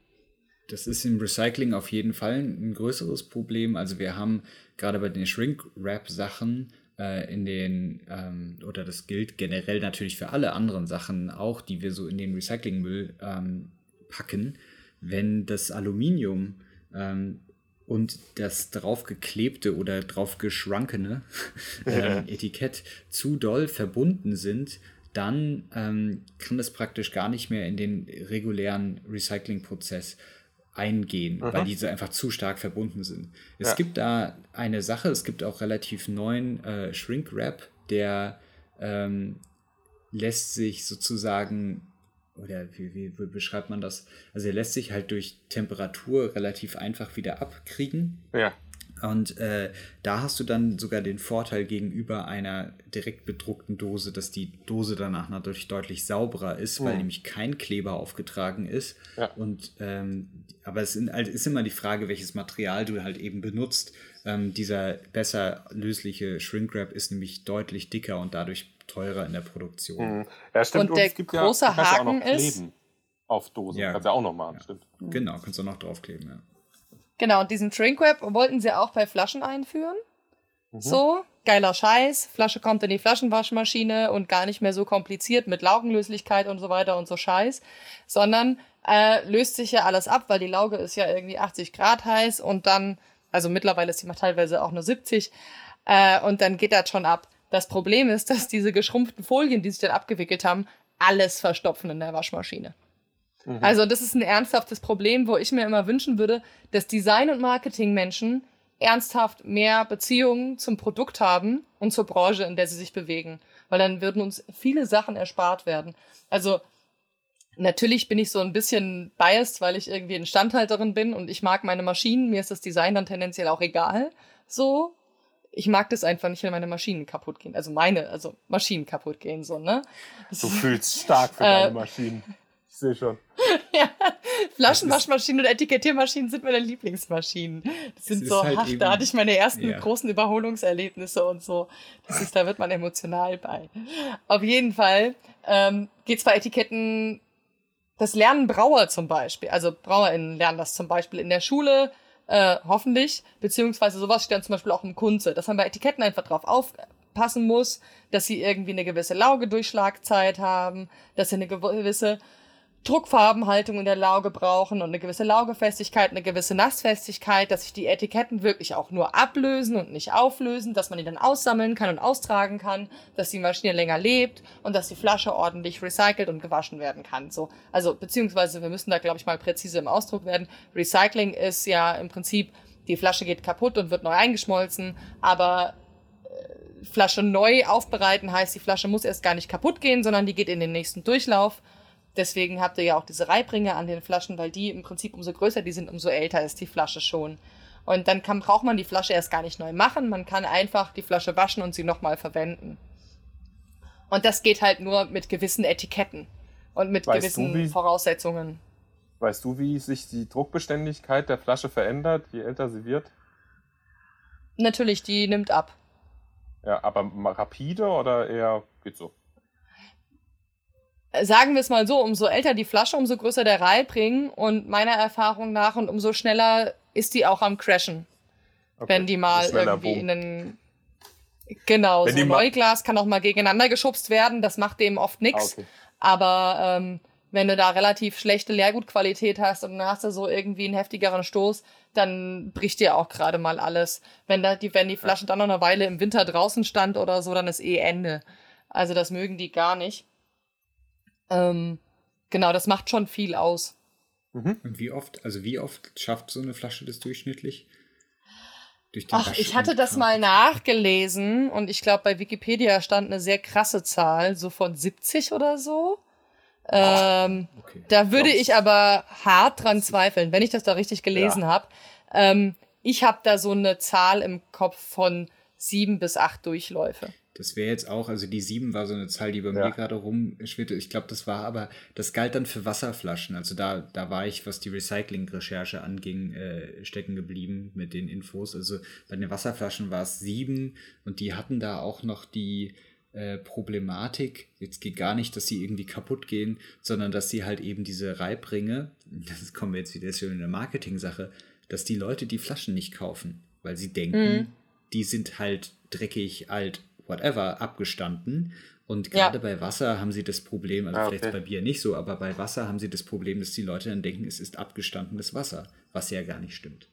Das ist im Recycling auf jeden Fall ein größeres Problem. Also wir haben gerade bei den Shrink-Wrap-Sachen äh, in den, ähm, oder das gilt generell natürlich für alle anderen Sachen auch, die wir so in den Recyclingmüll ähm, packen, wenn das Aluminium ähm, und das draufgeklebte oder draufgeschrankene äh, Etikett zu doll verbunden sind, dann ähm, kann das praktisch gar nicht mehr in den regulären Recyclingprozess eingehen, Aha. weil diese einfach zu stark verbunden sind. Es ja. gibt da eine Sache, es gibt auch relativ neuen äh, Shrink Wrap, der ähm, lässt sich sozusagen oder wie, wie, wie, beschreibt man das? Also er lässt sich halt durch Temperatur relativ einfach wieder abkriegen. Ja. Und äh, da hast du dann sogar den Vorteil gegenüber einer direkt bedruckten Dose, dass die Dose danach natürlich deutlich sauberer ist, mhm. weil nämlich kein Kleber aufgetragen ist. Ja. Und ähm, aber es ist immer die Frage, welches Material du halt eben benutzt. Ähm, dieser besser lösliche Shrinkwrap ist nämlich deutlich dicker und dadurch teurer in der Produktion. Mhm. Ja, stimmt. Und, und der große ja, Haken ist. Auf Dosen. Ja. Kannst du ja auch noch machen, ja. stimmt. Genau, kannst du noch draufkleben, ja. Genau, und diesen Shrinkwrap wollten sie auch bei Flaschen einführen. Mhm. So, geiler Scheiß. Flasche kommt in die Flaschenwaschmaschine und gar nicht mehr so kompliziert mit Laugenlöslichkeit und so weiter und so Scheiß, sondern äh, löst sich ja alles ab, weil die Lauge ist ja irgendwie 80 Grad heiß und dann, also mittlerweile ist die teilweise auch nur 70 äh, und dann geht das schon ab. Das Problem ist, dass diese geschrumpften Folien, die sich dann abgewickelt haben, alles verstopfen in der Waschmaschine. Mhm. Also das ist ein ernsthaftes Problem, wo ich mir immer wünschen würde, dass Design- und Marketingmenschen ernsthaft mehr Beziehungen zum Produkt haben und zur Branche, in der sie sich bewegen. Weil dann würden uns viele Sachen erspart werden. Also natürlich bin ich so ein bisschen biased, weil ich irgendwie Instandhalterin bin und ich mag meine Maschinen. Mir ist das Design dann tendenziell auch egal. So, ich mag das einfach nicht, wenn meine Maschinen kaputt gehen. Also meine, also Maschinen kaputt gehen, so, ne? Du fühlst stark für deine äh, Maschinen. Sehe schon. ja, Flaschenwaschmaschinen und Etikettiermaschinen sind meine Lieblingsmaschinen. Das sind so, halt ach, eben, da hatte ich meine ersten ja. großen Überholungserlebnisse und so. Das ist, da wird man emotional bei. Auf jeden Fall ähm, geht es bei Etiketten, das lernen Brauer zum Beispiel. Also BrauerInnen lernen das zum Beispiel in der Schule, äh, hoffentlich, beziehungsweise sowas steht dann zum Beispiel auch im Kunze, dass man bei Etiketten einfach drauf aufpassen muss, dass sie irgendwie eine gewisse Laugedurchschlagzeit haben, dass sie eine gewisse Druckfarbenhaltung in der Lauge brauchen und eine gewisse Laugefestigkeit, eine gewisse Nassfestigkeit, dass sich die Etiketten wirklich auch nur ablösen und nicht auflösen, dass man die dann aussammeln kann und austragen kann, dass die Maschine länger lebt und dass die Flasche ordentlich recycelt und gewaschen werden kann. So, also beziehungsweise wir müssen da glaube ich mal präzise im Ausdruck werden. Recycling ist ja im Prinzip die Flasche geht kaputt und wird neu eingeschmolzen, aber äh, Flasche neu aufbereiten heißt, die Flasche muss erst gar nicht kaputt gehen, sondern die geht in den nächsten Durchlauf Deswegen habt ihr ja auch diese Reibringe an den Flaschen, weil die im Prinzip umso größer die sind, umso älter ist die Flasche schon. Und dann kann, braucht man die Flasche erst gar nicht neu machen. Man kann einfach die Flasche waschen und sie nochmal verwenden. Und das geht halt nur mit gewissen Etiketten und mit weißt gewissen du, wie, Voraussetzungen. Weißt du, wie sich die Druckbeständigkeit der Flasche verändert, je älter sie wird? Natürlich, die nimmt ab. Ja, aber rapide oder eher geht so? Sagen wir es mal so, umso älter die Flasche, umso größer der Reibring und meiner Erfahrung nach und umso schneller ist die auch am Crashen. Okay. Wenn die mal irgendwie boom. in den Genau, Wenn so ein Neuglas kann auch mal gegeneinander geschubst werden, das macht dem oft nichts. Ah, okay. Aber ähm, wenn du da relativ schlechte Leergutqualität hast und dann hast du so irgendwie einen heftigeren Stoß, dann bricht dir auch gerade mal alles. Wenn da die, wenn die Flasche dann noch eine Weile im Winter draußen stand oder so, dann ist eh Ende. Also das mögen die gar nicht. Ähm, genau, das macht schon viel aus. Mhm. Und wie oft, also wie oft schafft so eine Flasche das durchschnittlich? Ach, ich hatte das mal nachgelesen und ich glaube, bei Wikipedia stand eine sehr krasse Zahl, so von 70 oder so. Ähm, okay. Da würde ich aber hart dran zweifeln, wenn ich das da richtig gelesen ja. habe. Ähm, ich habe da so eine Zahl im Kopf von sieben bis acht Durchläufe. Das wäre jetzt auch, also die 7 war so eine Zahl, die bei ja. mir gerade rumschwirrte. Ich glaube, das war aber, das galt dann für Wasserflaschen. Also da, da war ich, was die Recycling-Recherche anging, äh, stecken geblieben mit den Infos. Also bei den Wasserflaschen war es 7 und die hatten da auch noch die äh, Problematik. Jetzt geht gar nicht, dass sie irgendwie kaputt gehen, sondern dass sie halt eben diese Reibringe, das kommen wir jetzt wieder schon in der Marketing-Sache, dass die Leute die Flaschen nicht kaufen, weil sie denken, mhm. die sind halt dreckig, alt whatever abgestanden. Und gerade ja. bei Wasser haben sie das Problem, also ah, okay. vielleicht bei Bier nicht so, aber bei Wasser haben sie das Problem, dass die Leute dann denken, es ist abgestandenes Wasser, was ja gar nicht stimmt.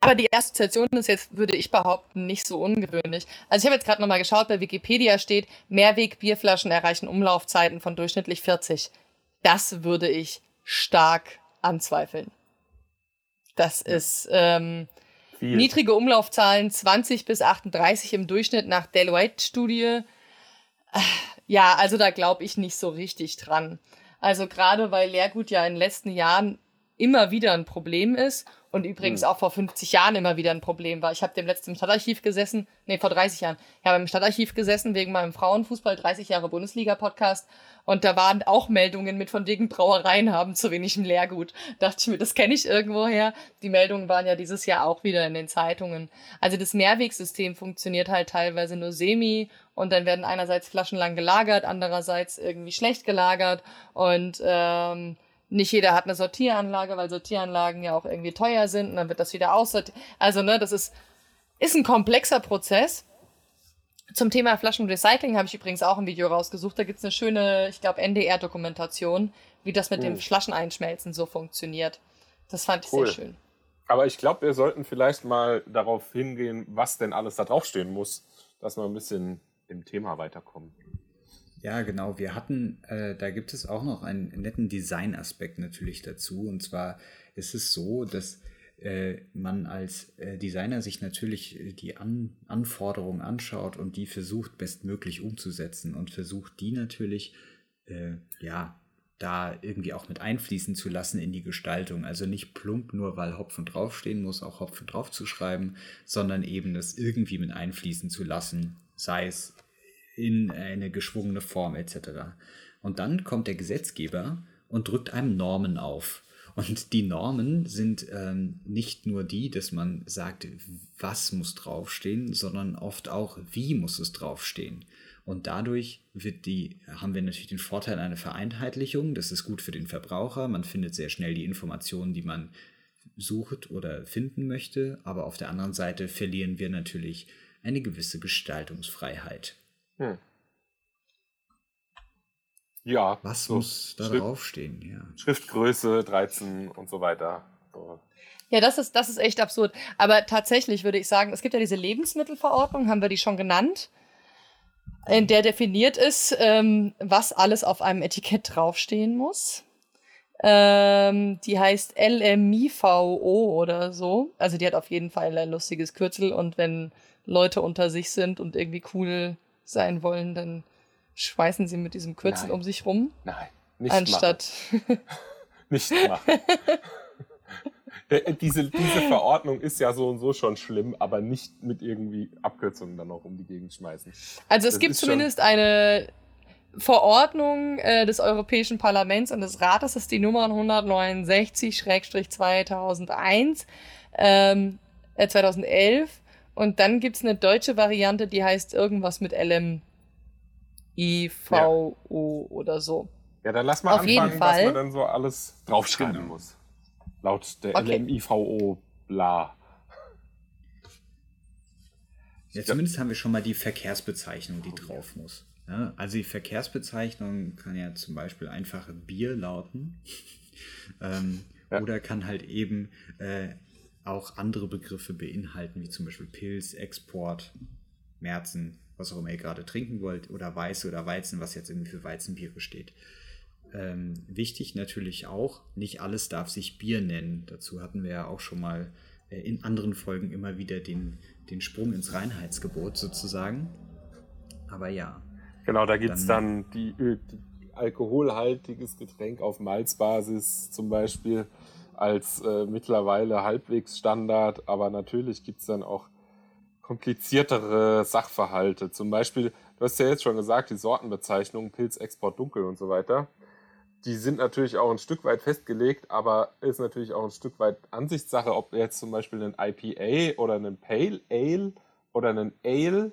Aber die Assoziation ist jetzt, würde ich behaupten, nicht so ungewöhnlich. Also ich habe jetzt gerade nochmal geschaut, bei Wikipedia steht, Mehrweg-Bierflaschen erreichen Umlaufzeiten von durchschnittlich 40. Das würde ich stark anzweifeln. Das ist, ähm, viel. Niedrige Umlaufzahlen 20 bis 38 im Durchschnitt nach Deloitte-Studie. Ja, also da glaube ich nicht so richtig dran. Also gerade weil Lehrgut ja in den letzten Jahren immer wieder ein Problem ist und übrigens hm. auch vor 50 Jahren immer wieder ein Problem war. Ich habe dem letzten Stadtarchiv gesessen, nee, vor 30 Jahren. Ich habe im Stadtarchiv gesessen wegen meinem Frauenfußball 30 Jahre Bundesliga-Podcast und da waren auch Meldungen mit von wegen Brauereien haben zu wenig im Leergut. Dachte ich mir, das kenne ich irgendwoher. Die Meldungen waren ja dieses Jahr auch wieder in den Zeitungen. Also das Mehrwegsystem funktioniert halt teilweise nur semi und dann werden einerseits Flaschen lang gelagert, andererseits irgendwie schlecht gelagert und ähm, nicht jeder hat eine Sortieranlage, weil Sortieranlagen ja auch irgendwie teuer sind und dann wird das wieder aussortiert. Also, ne, das ist, ist ein komplexer Prozess. Zum Thema Flaschenrecycling habe ich übrigens auch ein Video rausgesucht. Da gibt's eine schöne, ich glaube, NDR-Dokumentation, wie das mit cool. dem Flascheneinschmelzen so funktioniert. Das fand ich cool. sehr schön. Aber ich glaube, wir sollten vielleicht mal darauf hingehen, was denn alles da draufstehen muss, dass wir ein bisschen im Thema weiterkommen. Ja, genau. Wir hatten, äh, da gibt es auch noch einen netten Designaspekt natürlich dazu. Und zwar ist es so, dass äh, man als äh, Designer sich natürlich äh, die An Anforderungen anschaut und die versucht bestmöglich umzusetzen und versucht die natürlich, äh, ja, da irgendwie auch mit einfließen zu lassen in die Gestaltung. Also nicht plump nur, weil Hopfen draufstehen muss, auch Hopfen drauf zu schreiben, sondern eben das irgendwie mit einfließen zu lassen, sei es in eine geschwungene Form etc. Und dann kommt der Gesetzgeber und drückt einem Normen auf. Und die Normen sind ähm, nicht nur die, dass man sagt, was muss draufstehen, sondern oft auch, wie muss es draufstehen. Und dadurch wird die, haben wir natürlich den Vorteil einer Vereinheitlichung. Das ist gut für den Verbraucher. Man findet sehr schnell die Informationen, die man sucht oder finden möchte. Aber auf der anderen Seite verlieren wir natürlich eine gewisse Gestaltungsfreiheit. Hm. Ja. Was so muss da Schrift, draufstehen? Ja. Schriftgröße 13 und so weiter. So. Ja, das ist, das ist echt absurd. Aber tatsächlich würde ich sagen, es gibt ja diese Lebensmittelverordnung, haben wir die schon genannt, in der definiert ist, ähm, was alles auf einem Etikett draufstehen muss. Ähm, die heißt LMIVO oder so. Also die hat auf jeden Fall ein lustiges Kürzel und wenn Leute unter sich sind und irgendwie cool sein wollen, dann schmeißen sie mit diesem Kürzel Nein. um sich rum. Nein, nicht anstatt machen. nicht machen. Äh, diese, diese Verordnung ist ja so und so schon schlimm, aber nicht mit irgendwie Abkürzungen dann auch um die Gegend schmeißen. Also es das gibt zumindest eine Verordnung äh, des Europäischen Parlaments und des Rates, das ist die Nummer 169-2001, ähm, äh, 2011. Und dann gibt es eine deutsche Variante, die heißt irgendwas mit LM IVO ja. oder so. Ja, dann lass mal Auf anfangen, was man dann so alles draufschreiben genau. muss. Laut der okay. LMIVO bla. Ja, zumindest haben wir schon mal die Verkehrsbezeichnung, die drauf muss. Ja, also die Verkehrsbezeichnung kann ja zum Beispiel einfach Bier lauten. ähm, ja. Oder kann halt eben äh, auch andere Begriffe beinhalten, wie zum Beispiel Pilz, Export, Märzen, was auch immer ihr gerade trinken wollt, oder Weiße oder Weizen, was jetzt irgendwie für Weizenbiere steht. Ähm, wichtig natürlich auch, nicht alles darf sich Bier nennen. Dazu hatten wir ja auch schon mal äh, in anderen Folgen immer wieder den, den Sprung ins Reinheitsgebot sozusagen. Aber ja. Genau, da gibt es dann, dann die, die, alkoholhaltiges Getränk auf Malzbasis zum Beispiel als äh, mittlerweile halbwegs Standard, aber natürlich gibt es dann auch kompliziertere Sachverhalte. Zum Beispiel, du hast ja jetzt schon gesagt, die Sortenbezeichnungen, Pilz, Export, Dunkel und so weiter. Die sind natürlich auch ein Stück weit festgelegt, aber ist natürlich auch ein Stück weit Ansichtssache, ob jetzt zum Beispiel ein IPA oder ein Pale Ale oder ein Ale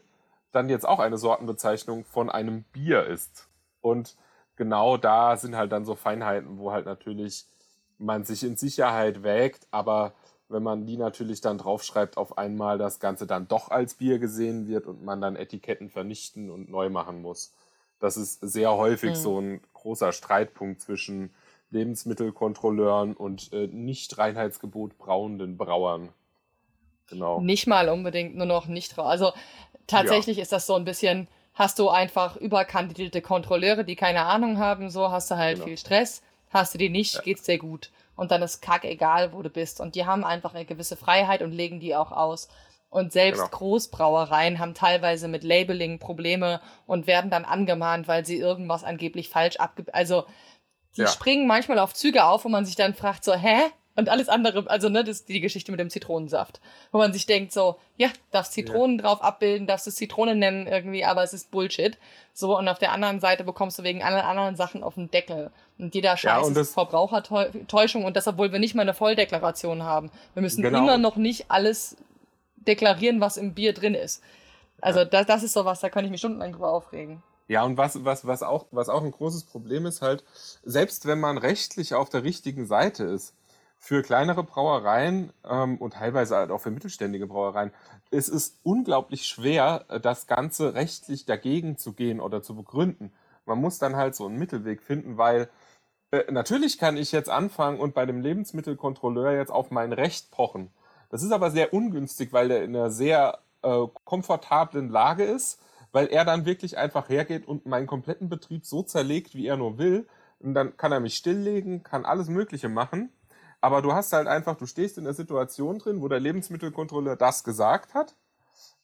dann jetzt auch eine Sortenbezeichnung von einem Bier ist. Und genau da sind halt dann so Feinheiten, wo halt natürlich man sich in Sicherheit wägt, aber wenn man die natürlich dann draufschreibt, auf einmal das Ganze dann doch als Bier gesehen wird und man dann Etiketten vernichten und neu machen muss. Das ist sehr häufig mhm. so ein großer Streitpunkt zwischen Lebensmittelkontrolleuren und äh, nicht Reinheitsgebot brauenden Brauern. Genau. Nicht mal unbedingt nur noch nicht. Also tatsächlich ja. ist das so ein bisschen, hast du einfach überkandidierte Kontrolleure, die keine Ahnung haben, so hast du halt genau. viel Stress. Hast du die nicht, ja. geht's dir gut und dann ist kack egal, wo du bist. Und die haben einfach eine gewisse Freiheit und legen die auch aus. Und selbst genau. Großbrauereien haben teilweise mit Labeling Probleme und werden dann angemahnt, weil sie irgendwas angeblich falsch abge... Also, die ja. springen manchmal auf Züge auf, wo man sich dann fragt so, hä? Und alles andere, also ne, das ist die Geschichte mit dem Zitronensaft. Wo man sich denkt so, ja, darfst Zitronen ja. drauf abbilden, darfst es Zitrone nennen irgendwie, aber es ist Bullshit. So, und auf der anderen Seite bekommst du wegen allen anderen Sachen auf den Deckel. Und jeder Scheiß ja, und ist Verbrauchertäuschung und das, obwohl wir nicht mal eine Volldeklaration haben. Wir müssen genau. immer noch nicht alles deklarieren, was im Bier drin ist. Also ja. das, das ist sowas, da kann ich mich stundenlang drüber aufregen. Ja, und was, was, was, auch, was auch ein großes Problem ist, halt, selbst wenn man rechtlich auf der richtigen Seite ist, für kleinere Brauereien ähm, und teilweise halt auch für mittelständige Brauereien, es ist unglaublich schwer, äh, das Ganze rechtlich dagegen zu gehen oder zu begründen. Man muss dann halt so einen Mittelweg finden, weil äh, natürlich kann ich jetzt anfangen und bei dem Lebensmittelkontrolleur jetzt auf mein Recht pochen. Das ist aber sehr ungünstig, weil der in einer sehr äh, komfortablen Lage ist, weil er dann wirklich einfach hergeht und meinen kompletten Betrieb so zerlegt, wie er nur will. Und dann kann er mich stilllegen, kann alles Mögliche machen. Aber du hast halt einfach, du stehst in der Situation drin, wo der Lebensmittelkontrolleur das gesagt hat.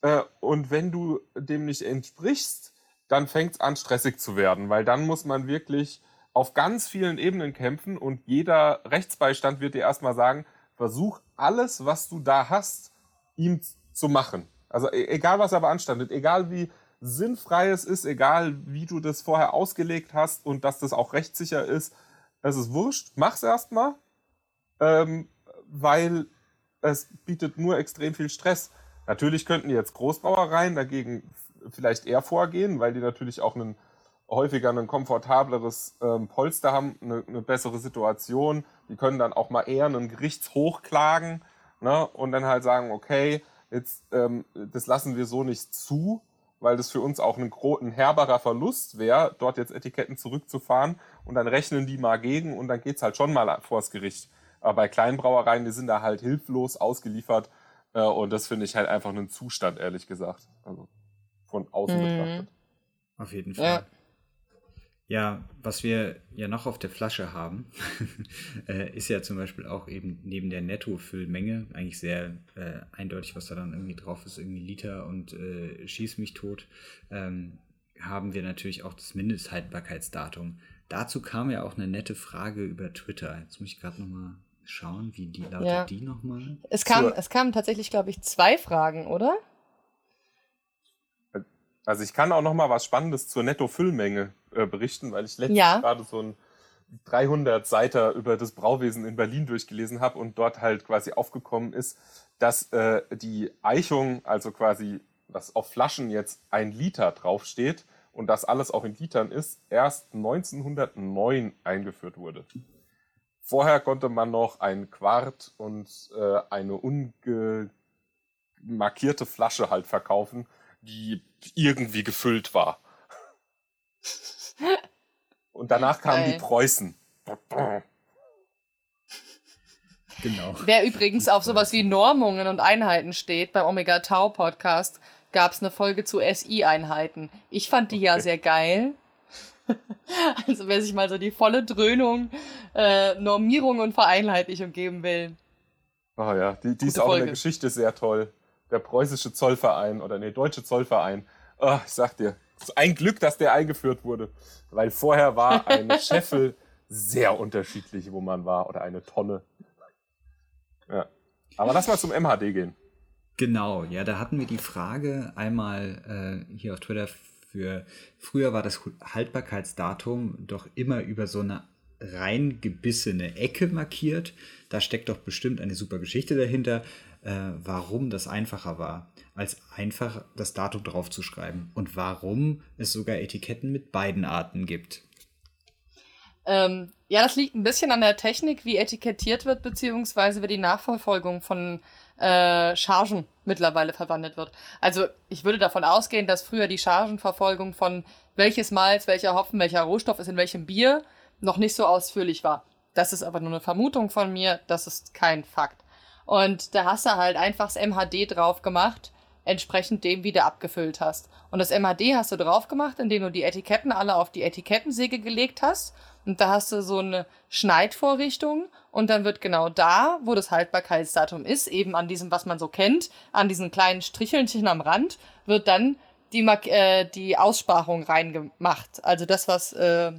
Äh, und wenn du dem nicht entsprichst, dann fängt es an, stressig zu werden, weil dann muss man wirklich auf ganz vielen Ebenen kämpfen und jeder Rechtsbeistand wird dir erstmal sagen, versuch alles, was du da hast, ihm zu machen. Also e-, egal, was er beanstandet, egal wie sinnfrei es ist, egal wie du das vorher ausgelegt hast und dass das auch rechtssicher ist, es ist wurscht, mach's erstmal, ähm, weil es bietet nur extrem viel Stress. Natürlich könnten jetzt Großbrauereien dagegen vielleicht eher vorgehen, weil die natürlich auch einen, häufiger ein komfortableres ähm, Polster haben, eine, eine, bessere Situation. Die können dann auch mal eher einen Gerichtshoch klagen ne? und dann halt sagen, okay, jetzt ähm, das lassen wir so nicht zu, weil das für uns auch ein, ein herberer Verlust wäre, dort jetzt Etiketten zurückzufahren und dann rechnen die mal gegen und dann geht es halt schon mal vors Gericht. Aber bei kleinen Brauereien, die sind da halt hilflos ausgeliefert äh, und das finde ich halt einfach einen Zustand, ehrlich gesagt. Also von außen mhm. betrachtet. Auf jeden Fall. Ja. Ja, was wir ja noch auf der Flasche haben, äh, ist ja zum Beispiel auch eben neben der Nettofüllmenge eigentlich sehr äh, eindeutig, was da dann irgendwie drauf ist, irgendwie Liter und äh, schieß mich tot, ähm, haben wir natürlich auch das Mindesthaltbarkeitsdatum. Dazu kam ja auch eine nette Frage über Twitter. Jetzt muss ich gerade nochmal schauen, wie die lautet ja. die nochmal? Es, kam, es kamen tatsächlich, glaube ich, zwei Fragen, oder? Also ich kann auch noch mal was Spannendes zur Netto-Füllmenge äh, berichten, weil ich letztens ja. gerade so ein 300 Seiter über das Brauwesen in Berlin durchgelesen habe und dort halt quasi aufgekommen ist, dass äh, die Eichung, also quasi, dass auf Flaschen jetzt ein Liter draufsteht und das alles auch in Litern ist, erst 1909 eingeführt wurde. Vorher konnte man noch ein Quart und äh, eine ungemarkierte Flasche halt verkaufen, die irgendwie gefüllt war. Und danach kamen Geil. die Preußen. Genau. Wer übrigens auf sowas wie Normungen und Einheiten steht, beim Omega Tau Podcast gab es eine Folge zu SI-Einheiten. Ich fand die okay. ja sehr geil. also wer sich mal so die volle Dröhnung, äh, Normierung und Vereinheitlichung geben will. Oh ja, die, die ist auch Folge. in der Geschichte sehr toll. Der preußische Zollverein oder der deutsche Zollverein. Oh, ich sag dir, es ist ein Glück, dass der eingeführt wurde. Weil vorher war eine Scheffel sehr unterschiedlich, wo man war. Oder eine Tonne. Ja. Aber lass mal zum MHD gehen. Genau, ja, da hatten wir die Frage einmal äh, hier auf Twitter für, früher war das Haltbarkeitsdatum doch immer über so eine reingebissene Ecke markiert. Da steckt doch bestimmt eine super Geschichte dahinter, äh, warum das einfacher war, als einfach das Datum draufzuschreiben und warum es sogar Etiketten mit beiden Arten gibt. Ähm, ja, das liegt ein bisschen an der Technik, wie etikettiert wird, beziehungsweise wie die Nachverfolgung von äh, Chargen mittlerweile verwandelt wird. Also ich würde davon ausgehen, dass früher die Chargenverfolgung von welches Malz, welcher Hopfen, welcher Rohstoff ist in welchem Bier noch nicht so ausführlich war. Das ist aber nur eine Vermutung von mir, das ist kein Fakt. Und da hast du halt einfach das MHD drauf gemacht, entsprechend dem, wie du abgefüllt hast. Und das MHD hast du drauf gemacht, indem du die Etiketten alle auf die Etikettensäge gelegt hast und da hast du so eine Schneidvorrichtung und dann wird genau da, wo das Haltbarkeitsdatum ist, eben an diesem, was man so kennt, an diesen kleinen Strichelchen am Rand, wird dann die, äh, die Aussparung reingemacht. Also das, was äh,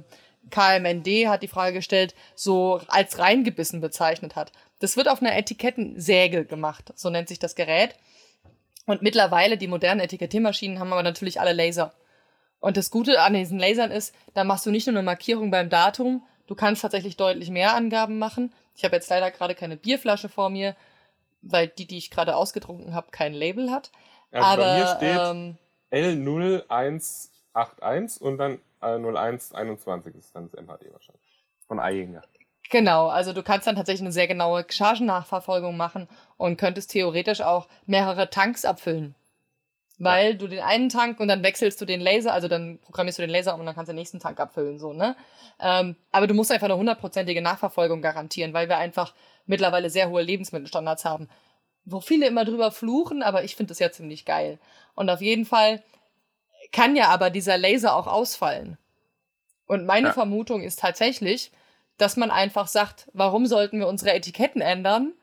KMND hat die Frage gestellt, so als reingebissen bezeichnet hat. Das wird auf einer Etikettensäge gemacht, so nennt sich das Gerät. Und mittlerweile, die modernen Etikettiermaschinen haben aber natürlich alle Laser. Und das Gute an diesen Lasern ist, da machst du nicht nur eine Markierung beim Datum, du kannst tatsächlich deutlich mehr Angaben machen. Ich habe jetzt leider gerade keine Bierflasche vor mir, weil die, die ich gerade ausgetrunken habe, kein Label hat. Also Aber bei mir steht ähm, L0181 und dann äh, 0121 ist dann das MHD wahrscheinlich. Von Eyinger. Genau, also du kannst dann tatsächlich eine sehr genaue Chargennachverfolgung machen und könntest theoretisch auch mehrere Tanks abfüllen. Weil ja. du den einen Tank und dann wechselst du den Laser, also dann programmierst du den Laser um und dann kannst du den nächsten Tank abfüllen, so, ne? Ähm, aber du musst einfach eine hundertprozentige Nachverfolgung garantieren, weil wir einfach mittlerweile sehr hohe Lebensmittelstandards haben. Wo viele immer drüber fluchen, aber ich finde das ja ziemlich geil. Und auf jeden Fall kann ja aber dieser Laser auch ausfallen. Und meine ja. Vermutung ist tatsächlich, dass man einfach sagt, warum sollten wir unsere Etiketten ändern?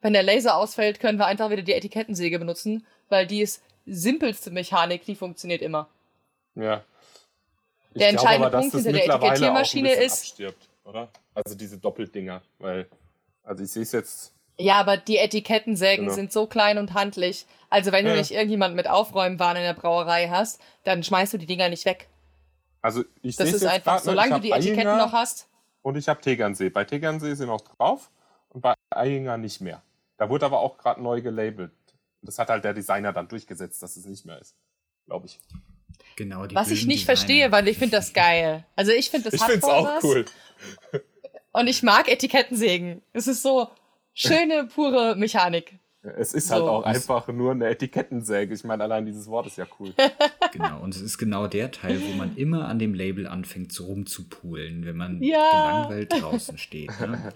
Wenn der Laser ausfällt, können wir einfach wieder die Etikettensäge benutzen, weil die ist simpelste Mechanik, die funktioniert immer. Ja. Ich der entscheidende aber, Punkt hinter der Etikettiermaschine ist. Abstirbt, oder? Also diese Doppeldinger, weil, also ich sehe es jetzt. Ja, aber die Etikettensägen genau. sind so klein und handlich. Also wenn ja. du nicht irgendjemand mit Aufräumwaren in der Brauerei hast, dann schmeißt du die Dinger nicht weg. Also ich sehe Das ist einfach, grad, ne? solange du die Etiketten noch hast. Und ich habe Tegernsee. Bei Tegernsee sind auch drauf und bei Eyinger nicht mehr. Da wurde aber auch gerade neu gelabelt. Das hat halt der Designer dann durchgesetzt, dass es nicht mehr ist, glaube ich. Genau, die Was ich nicht Designer. verstehe, weil ich finde das geil. Also ich finde das Ich hat finde es auch was. cool. Und ich mag Etikettensägen. Es ist so schöne, pure Mechanik. Es ist halt So. auch einfach nur eine Etikettensäge. Ich meine, allein dieses Wort ist ja cool. Genau, und es ist genau der Teil, wo man immer an dem Label anfängt, so rumzupulen, wenn man Ja. gelangweilt draußen steht. Ne?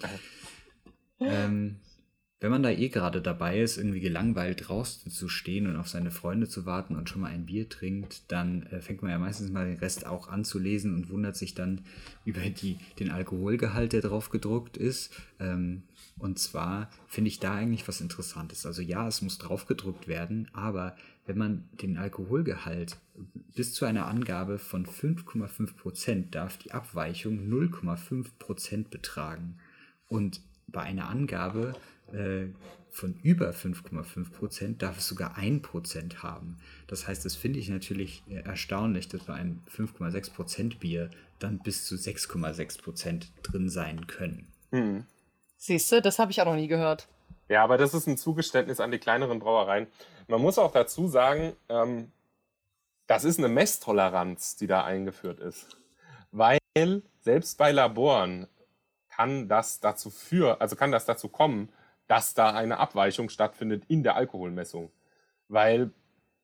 ähm, wenn man da eh gerade dabei ist, irgendwie gelangweilt draußen zu stehen und auf seine Freunde zu warten und schon mal ein Bier trinkt, dann äh, fängt man ja meistens mal den Rest auch an zu lesen und wundert sich dann über die, den Alkoholgehalt, der drauf gedruckt ist. Ähm, und zwar finde ich da eigentlich was Interessantes. Also ja, es muss drauf gedruckt werden, aber wenn man den Alkoholgehalt bis zu einer Angabe von 5,5 Prozent darf die Abweichung 0,5 Prozent betragen. Und bei einer Angabe äh, von über 5,5 Prozent darf es sogar 1 Prozent haben. Das heißt, das finde ich natürlich erstaunlich, dass bei einem 5,6 Prozent Bier dann bis zu 6,6 Prozent drin sein können. Hm. Siehst du, das habe ich auch noch nie gehört. Ja, aber das ist ein Zugeständnis an die kleineren Brauereien. Man muss auch dazu sagen, ähm, das ist eine Messtoleranz, die da eingeführt ist. Weil selbst bei Laboren kann das dazu für, also kann das dazu kommen, dass da eine Abweichung stattfindet in der Alkoholmessung. Weil,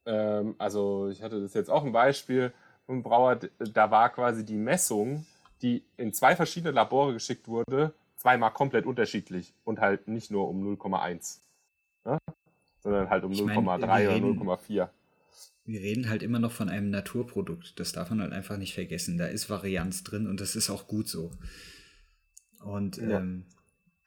ähm, also ich hatte das jetzt auch ein Beispiel vom Brauer, da war quasi die Messung, die in zwei verschiedene Labore geschickt wurde, zweimal komplett unterschiedlich und halt nicht nur um 0,1, ne? sondern halt um Ich mein, 0,3 wir oder reden- 0,4. Wir reden halt immer noch von einem Naturprodukt. Das darf man halt einfach nicht vergessen. Da ist Varianz drin und das ist auch gut so. Und Ja. ähm,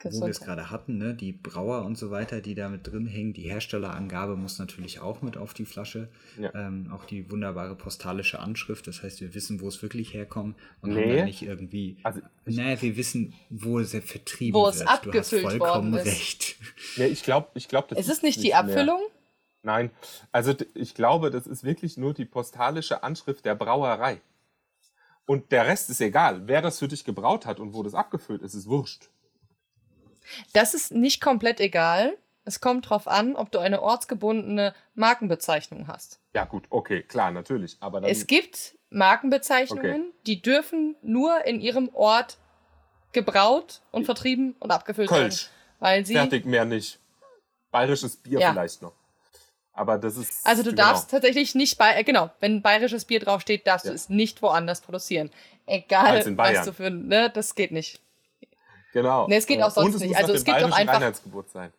wo wir es gerade hatten, ne, die Brauer und so weiter, die da mit drin hängen, die Herstellerangabe muss natürlich auch mit auf die Flasche. Ja. Ähm, auch die wunderbare postalische Anschrift. Das heißt, wir wissen, wo es wirklich herkommt und haben Nee. da nicht irgendwie. Also, naja, wir wissen, wo es vertrieben Wo es wird. abgefüllt du hast vollkommen worden ist. recht. Ja, ich glaube, ich glaub, das Ist es nicht die mehr. Abfüllung? Nein, also ich glaube, das ist wirklich nur die postalische Anschrift der Brauerei. Und der Rest ist egal. Wer das für dich gebraut hat und wo das abgefüllt ist, ist wurscht. Das ist nicht komplett egal. Es kommt drauf an, ob du eine ortsgebundene Markenbezeichnung hast. Ja, gut, okay, klar, natürlich. Aber dann. Es gibt Markenbezeichnungen, die dürfen nur in ihrem Ort gebraut und vertrieben und abgefüllt werden. Kölsch. Weil sie. Fertig, mehr nicht. Bayerisches Bier Ja. vielleicht noch. Aber das ist. Also du genau. darfst tatsächlich nicht bei, äh, genau, wenn bayerisches Bier draufsteht, darfst Ja. du es nicht woanders produzieren. Egal, was du für, ne, das geht nicht. Genau. Nee, es geht auch sonst Und es nicht. Muss Also es gibt doch einfach- Reinheitsgebot sein.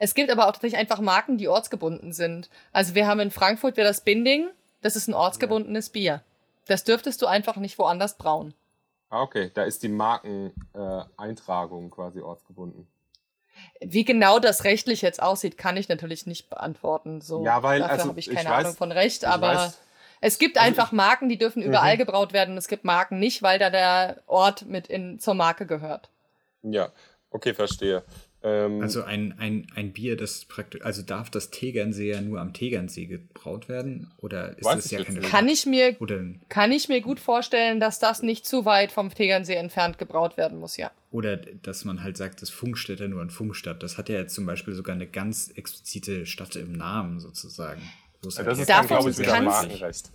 Es gibt aber auch tatsächlich einfach Marken, die ortsgebunden sind. Also wir haben in Frankfurt wieder das Binding, das ist ein ortsgebundenes Bier. Das dürftest du einfach nicht woanders brauen. Ah, okay. Da ist die Markeneintragung äh, quasi ortsgebunden. Wie genau das rechtlich jetzt aussieht, kann ich natürlich nicht beantworten. So, Ja, weil, dafür also, habe ich ich keine weiß- Ahnung von Recht, ich aber weiß- es gibt Also einfach Marken, die dürfen überall Mhm. gebraut werden. und Es gibt Marken nicht, weil da der Ort mit in, zur Marke gehört. Ja, okay, verstehe. Ähm, Also ein, ein, ein Bier, das praktisch, also darf das Tegernseer nur am Tegernsee gebraut werden? Oder ist das ja keine. Kann ich mir Oder, kann ich mir gut vorstellen, dass das nicht zu weit vom Tegernsee entfernt gebraut werden muss, ja. oder dass man halt sagt, das Funkstätter nur an Funkstadt. Das hat ja jetzt zum Beispiel sogar eine ganz explizite Stadt im Namen sozusagen. Ja, das ist dann, glaube ich, wieder Markenrecht.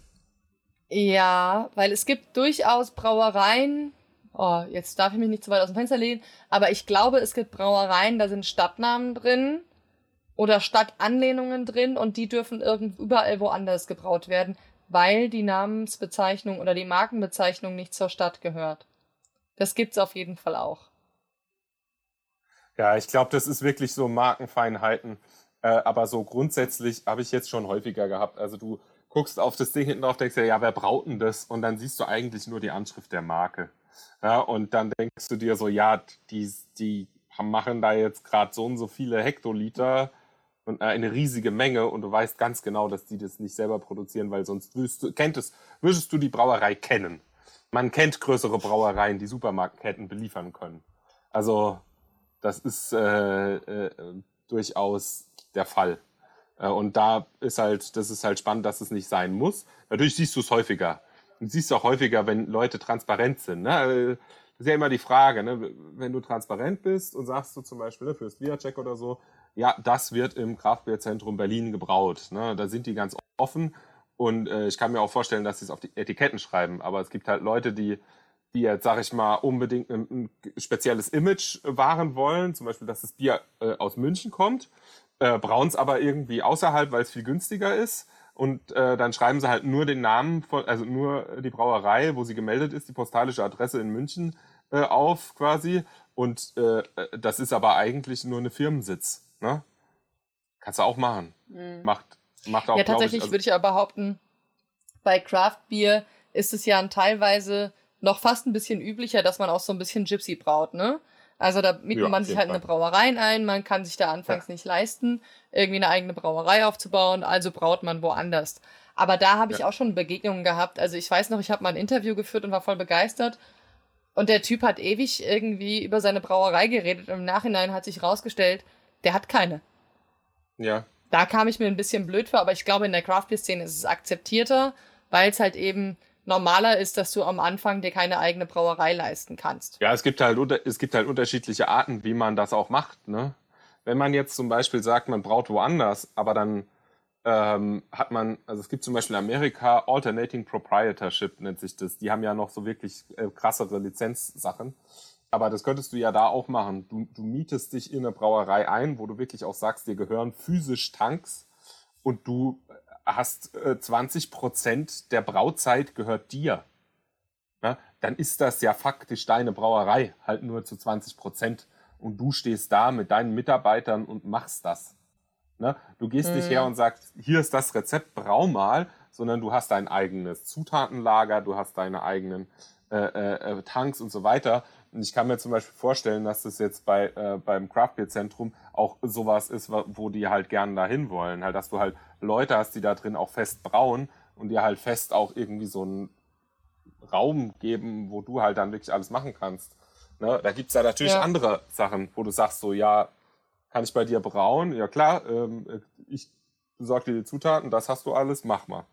Ja, weil es gibt durchaus Brauereien, oh, jetzt darf ich mich nicht zu weit aus dem Fenster lehnen, aber ich glaube, es gibt Brauereien, da sind Stadtnamen drin oder Stadtanlehnungen drin und die dürfen irgend überall woanders gebraut werden, weil die Namensbezeichnung oder die Markenbezeichnung nicht zur Stadt gehört. Das gibt's auf jeden Fall auch. Ja, ich glaube, das ist wirklich so Markenfeinheiten. Äh, aber so grundsätzlich habe ich jetzt schon häufiger gehabt. Also du guckst auf das Ding hinten drauf, denkst dir, ja, wer braut denn das? Und dann siehst du eigentlich nur die Anschrift der Marke. Ja, und dann denkst du dir so, ja, die, die machen da jetzt gerade so und so viele Hektoliter und äh, eine riesige Menge und du weißt ganz genau, dass die das nicht selber produzieren, weil sonst würdest du, kennt es, würdest du die Brauerei kennen. Man kennt größere Brauereien, die Supermarktketten beliefern können. Also das ist äh, äh, durchaus der Fall. Äh, und da ist halt, das ist halt spannend, dass es nicht sein muss. Natürlich siehst du es häufiger. Und siehst du auch häufiger, wenn Leute transparent sind. Ne? Das ist ja immer die Frage, ne? wenn du transparent bist und sagst du zum Beispiel ne, fürs Viacek oder so, ja, das wird im Kraftbierzentrum Berlin gebraut. Ne? Da sind die ganz offen und äh, ich kann mir auch vorstellen, dass sie es auf die Etiketten schreiben. Aber es gibt halt Leute, die, die jetzt, sag ich mal, unbedingt ein, ein spezielles Image wahren wollen. Zum Beispiel, dass das Bier äh, aus München kommt, äh, brauen es aber irgendwie außerhalb, weil es viel günstiger ist. Und äh, dann schreiben sie halt nur den Namen, von, also nur die Brauerei, wo sie gemeldet ist, die postalische Adresse in München äh, auf quasi. Und äh, das ist aber eigentlich nur eine Firmensitz. Ne? Kannst du auch machen. Mhm. Macht, macht auch, Ja, tatsächlich ich, also würde ich aber behaupten, bei Craft Beer ist es ja teilweise noch fast ein bisschen üblicher, dass man auch so ein bisschen Gypsy braut, ne? Also da mietet ja, man sich halt Fall. eine Brauerei ein, man kann sich da anfangs ja. nicht leisten, irgendwie eine eigene Brauerei aufzubauen, also braut man woanders. Aber da habe ich ja. auch schon Begegnungen gehabt. Also ich weiß noch, ich habe mal ein Interview geführt und war voll begeistert. Und der Typ hat ewig irgendwie über seine Brauerei geredet und im Nachhinein hat sich rausgestellt, der hat keine. Ja. Da kam ich mir ein bisschen blöd vor, aber ich glaube, in der Craft Beer Szene ist es akzeptierter, weil es halt eben normaler ist, dass du am Anfang dir keine eigene Brauerei leisten kannst. Ja, es gibt halt, es gibt halt unterschiedliche Arten, wie man das auch macht. Ne? Wenn man jetzt zum Beispiel sagt, man braut woanders, aber dann ähm, hat man, also es gibt zum Beispiel in Amerika Alternating Proprietorship nennt sich das. Die haben ja noch so wirklich äh, krassere Lizenzsachen. Aber das könntest du ja da auch machen. Du, du mietest dich in eine Brauerei ein, wo du wirklich auch sagst, dir gehören physisch Tanks und du hast äh, 20 Prozent der Brauzeit gehört dir. Ja, dann ist das ja faktisch deine Brauerei, halt nur zu 20 Prozent. Und du stehst da mit deinen Mitarbeitern und machst das. Ne? Du gehst mhm. nicht her und sagst, hier ist das Rezept, brau mal, sondern du hast dein eigenes Zutatenlager, du hast deine eigenen äh, äh, äh Tanks und so weiter. Und ich kann mir zum Beispiel vorstellen, dass das jetzt bei, äh, beim Craft Beer Zentrum auch sowas ist, wo die halt gerne dahin wollen. Halt, dass du halt Leute hast, die da drin auch fest brauen und dir halt fest auch irgendwie so einen Raum geben, wo du halt dann wirklich alles machen kannst. Ne? Da gibt's ja natürlich ja. andere Sachen, wo du sagst so, ja, kann ich bei dir brauen? Ja klar, ähm, ich besorge dir die Zutaten, das hast du alles, mach mal.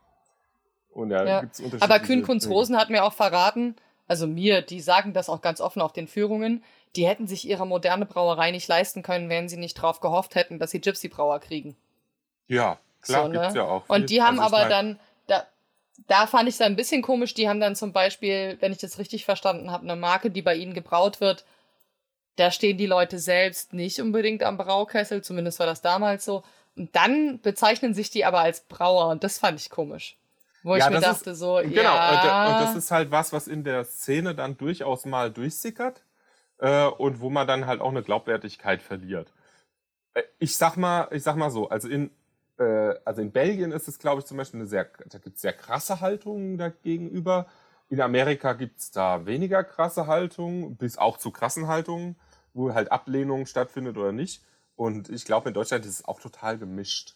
Und ja, ja. gibt's unterschiedliche Aber Kühn Rosen hat mir auch verraten, also mir, die sagen das auch ganz offen auf den Führungen, die hätten sich ihre moderne Brauerei nicht leisten können, wenn sie nicht drauf gehofft hätten, dass sie Gypsy-Brauer kriegen. Ja, klar, so, ne? gibt's ja auch. Und die haben also aber dann, da, da fand ich es ein bisschen komisch, die haben dann zum Beispiel, wenn ich das richtig verstanden habe, eine Marke, die bei ihnen gebraut wird, da stehen die Leute selbst nicht unbedingt am Braukessel, zumindest war das damals so. Und dann bezeichnen sich die aber als Brauer und das fand ich komisch. Wo ja, ich mir dachte, ist, so, genau, ja. und das ist halt was, was in der Szene dann durchaus mal durchsickert äh, und wo man dann halt auch eine Glaubwürdigkeit verliert. Äh, ich sag mal, ich sag mal so, also in, äh, also in Belgien ist es, glaube ich, zum Beispiel eine sehr, da gibt es sehr krasse Haltungen dagegenüber. In Amerika gibt es da weniger krasse Haltungen, bis auch zu krassen Haltungen, wo halt Ablehnung stattfindet oder nicht. Und ich glaube, in Deutschland ist es auch total gemischt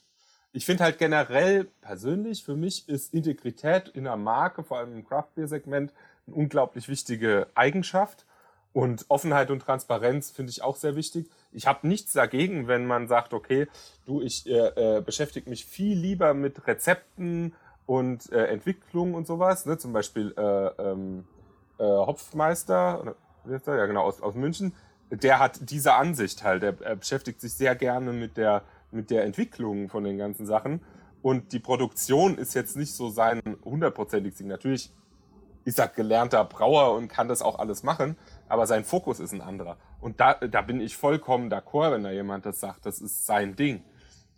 ich finde halt generell persönlich, für mich ist Integrität in einer Marke, vor allem im Craft Beer Segment, eine unglaublich wichtige Eigenschaft. Und Offenheit und Transparenz finde ich auch sehr wichtig. Ich habe nichts dagegen, wenn man sagt, okay, du, ich äh, äh, beschäftige mich viel lieber mit Rezepten und äh, Entwicklung und sowas. Ne? Zum Beispiel äh, ähm, äh, Hopfmeister, ja genau, aus, aus München, der hat diese Ansicht halt. Er, er beschäftigt sich sehr gerne mit der mit der Entwicklung von den ganzen Sachen. Und die Produktion ist jetzt nicht so sein hundertprozentig Ding. Natürlich ist er gelernter Brauer und kann das auch alles machen, aber sein Fokus ist ein anderer. Und da, da bin ich vollkommen d'accord, wenn da jemand das sagt, das ist sein Ding.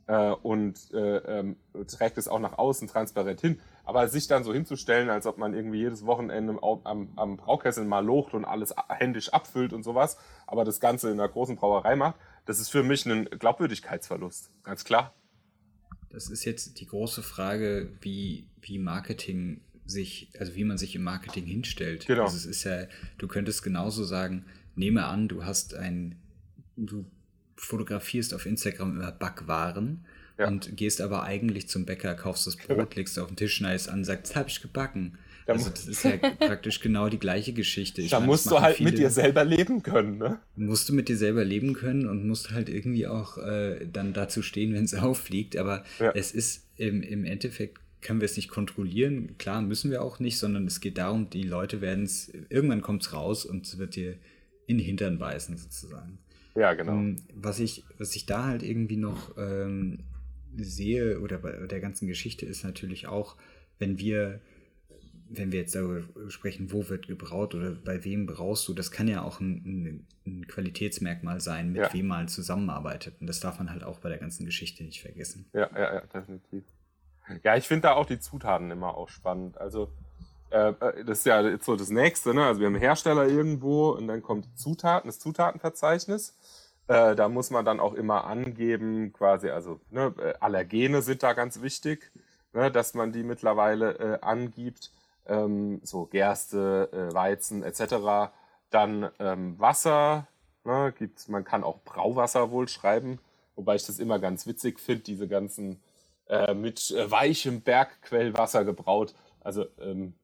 Äh, und äh, ähm, trägt es auch nach außen transparent hin. Aber sich dann so hinzustellen, als ob man irgendwie jedes Wochenende am, am Braukessel mal locht und alles händisch abfüllt und sowas, aber das Ganze in einer großen Brauerei macht, das ist für mich ein Glaubwürdigkeitsverlust, ganz klar. Das ist jetzt die große Frage, wie, wie Marketing sich, also wie man sich im Marketing hinstellt. Genau. Also es ist ja, du könntest genauso sagen, nehme an, du hast ein, du fotografierst auf Instagram immer Backwaren ja. und gehst aber eigentlich zum Bäcker, kaufst das Brot, legst auf den Tisch, schneidest an, sagst, das habe ich gebacken. Also das ist ja praktisch genau die gleiche Geschichte. Ich da meine, musst du halt viele, mit dir selber leben können, ne? Musst du mit dir selber leben können und musst halt irgendwie auch äh, dann dazu stehen, wenn es auffliegt. Aber ja. es ist im, im Endeffekt können wir es nicht kontrollieren. Klar, müssen wir auch nicht, sondern es geht darum, die Leute werden es, irgendwann kommt es raus und es wird dir in den Hintern beißen, sozusagen. Ja, genau. Ähm, was, ich, was ich da halt irgendwie noch ähm, sehe oder bei der ganzen Geschichte ist natürlich auch, wenn wir, wenn wir jetzt darüber sprechen, wo wird gebraut oder bei wem brauchst du, das kann ja auch ein, ein, ein Qualitätsmerkmal sein, mit Ja. wem man zusammenarbeitet. Und das darf man halt auch bei der ganzen Geschichte nicht vergessen. Ja, ja, ja, definitiv. Ja, ich finde da auch die Zutaten immer auch spannend. Also, äh, äh, das ist ja jetzt so das Nächste, ne? Also, wir haben einen Hersteller irgendwo und dann kommt die Zutaten, das Zutatenverzeichnis. Äh, da muss man dann auch immer angeben, quasi, also ne, Allergene sind da ganz wichtig, ne, dass man die mittlerweile äh, angibt. Ähm, so Gerste, äh, Weizen etc. Dann ähm, Wasser, ne, gibt's, man kann auch Brauwasser wohl schreiben, wobei ich das immer ganz witzig finde, diese ganzen äh, mit äh, weichem Bergquellwasser gebraut. Also ähm,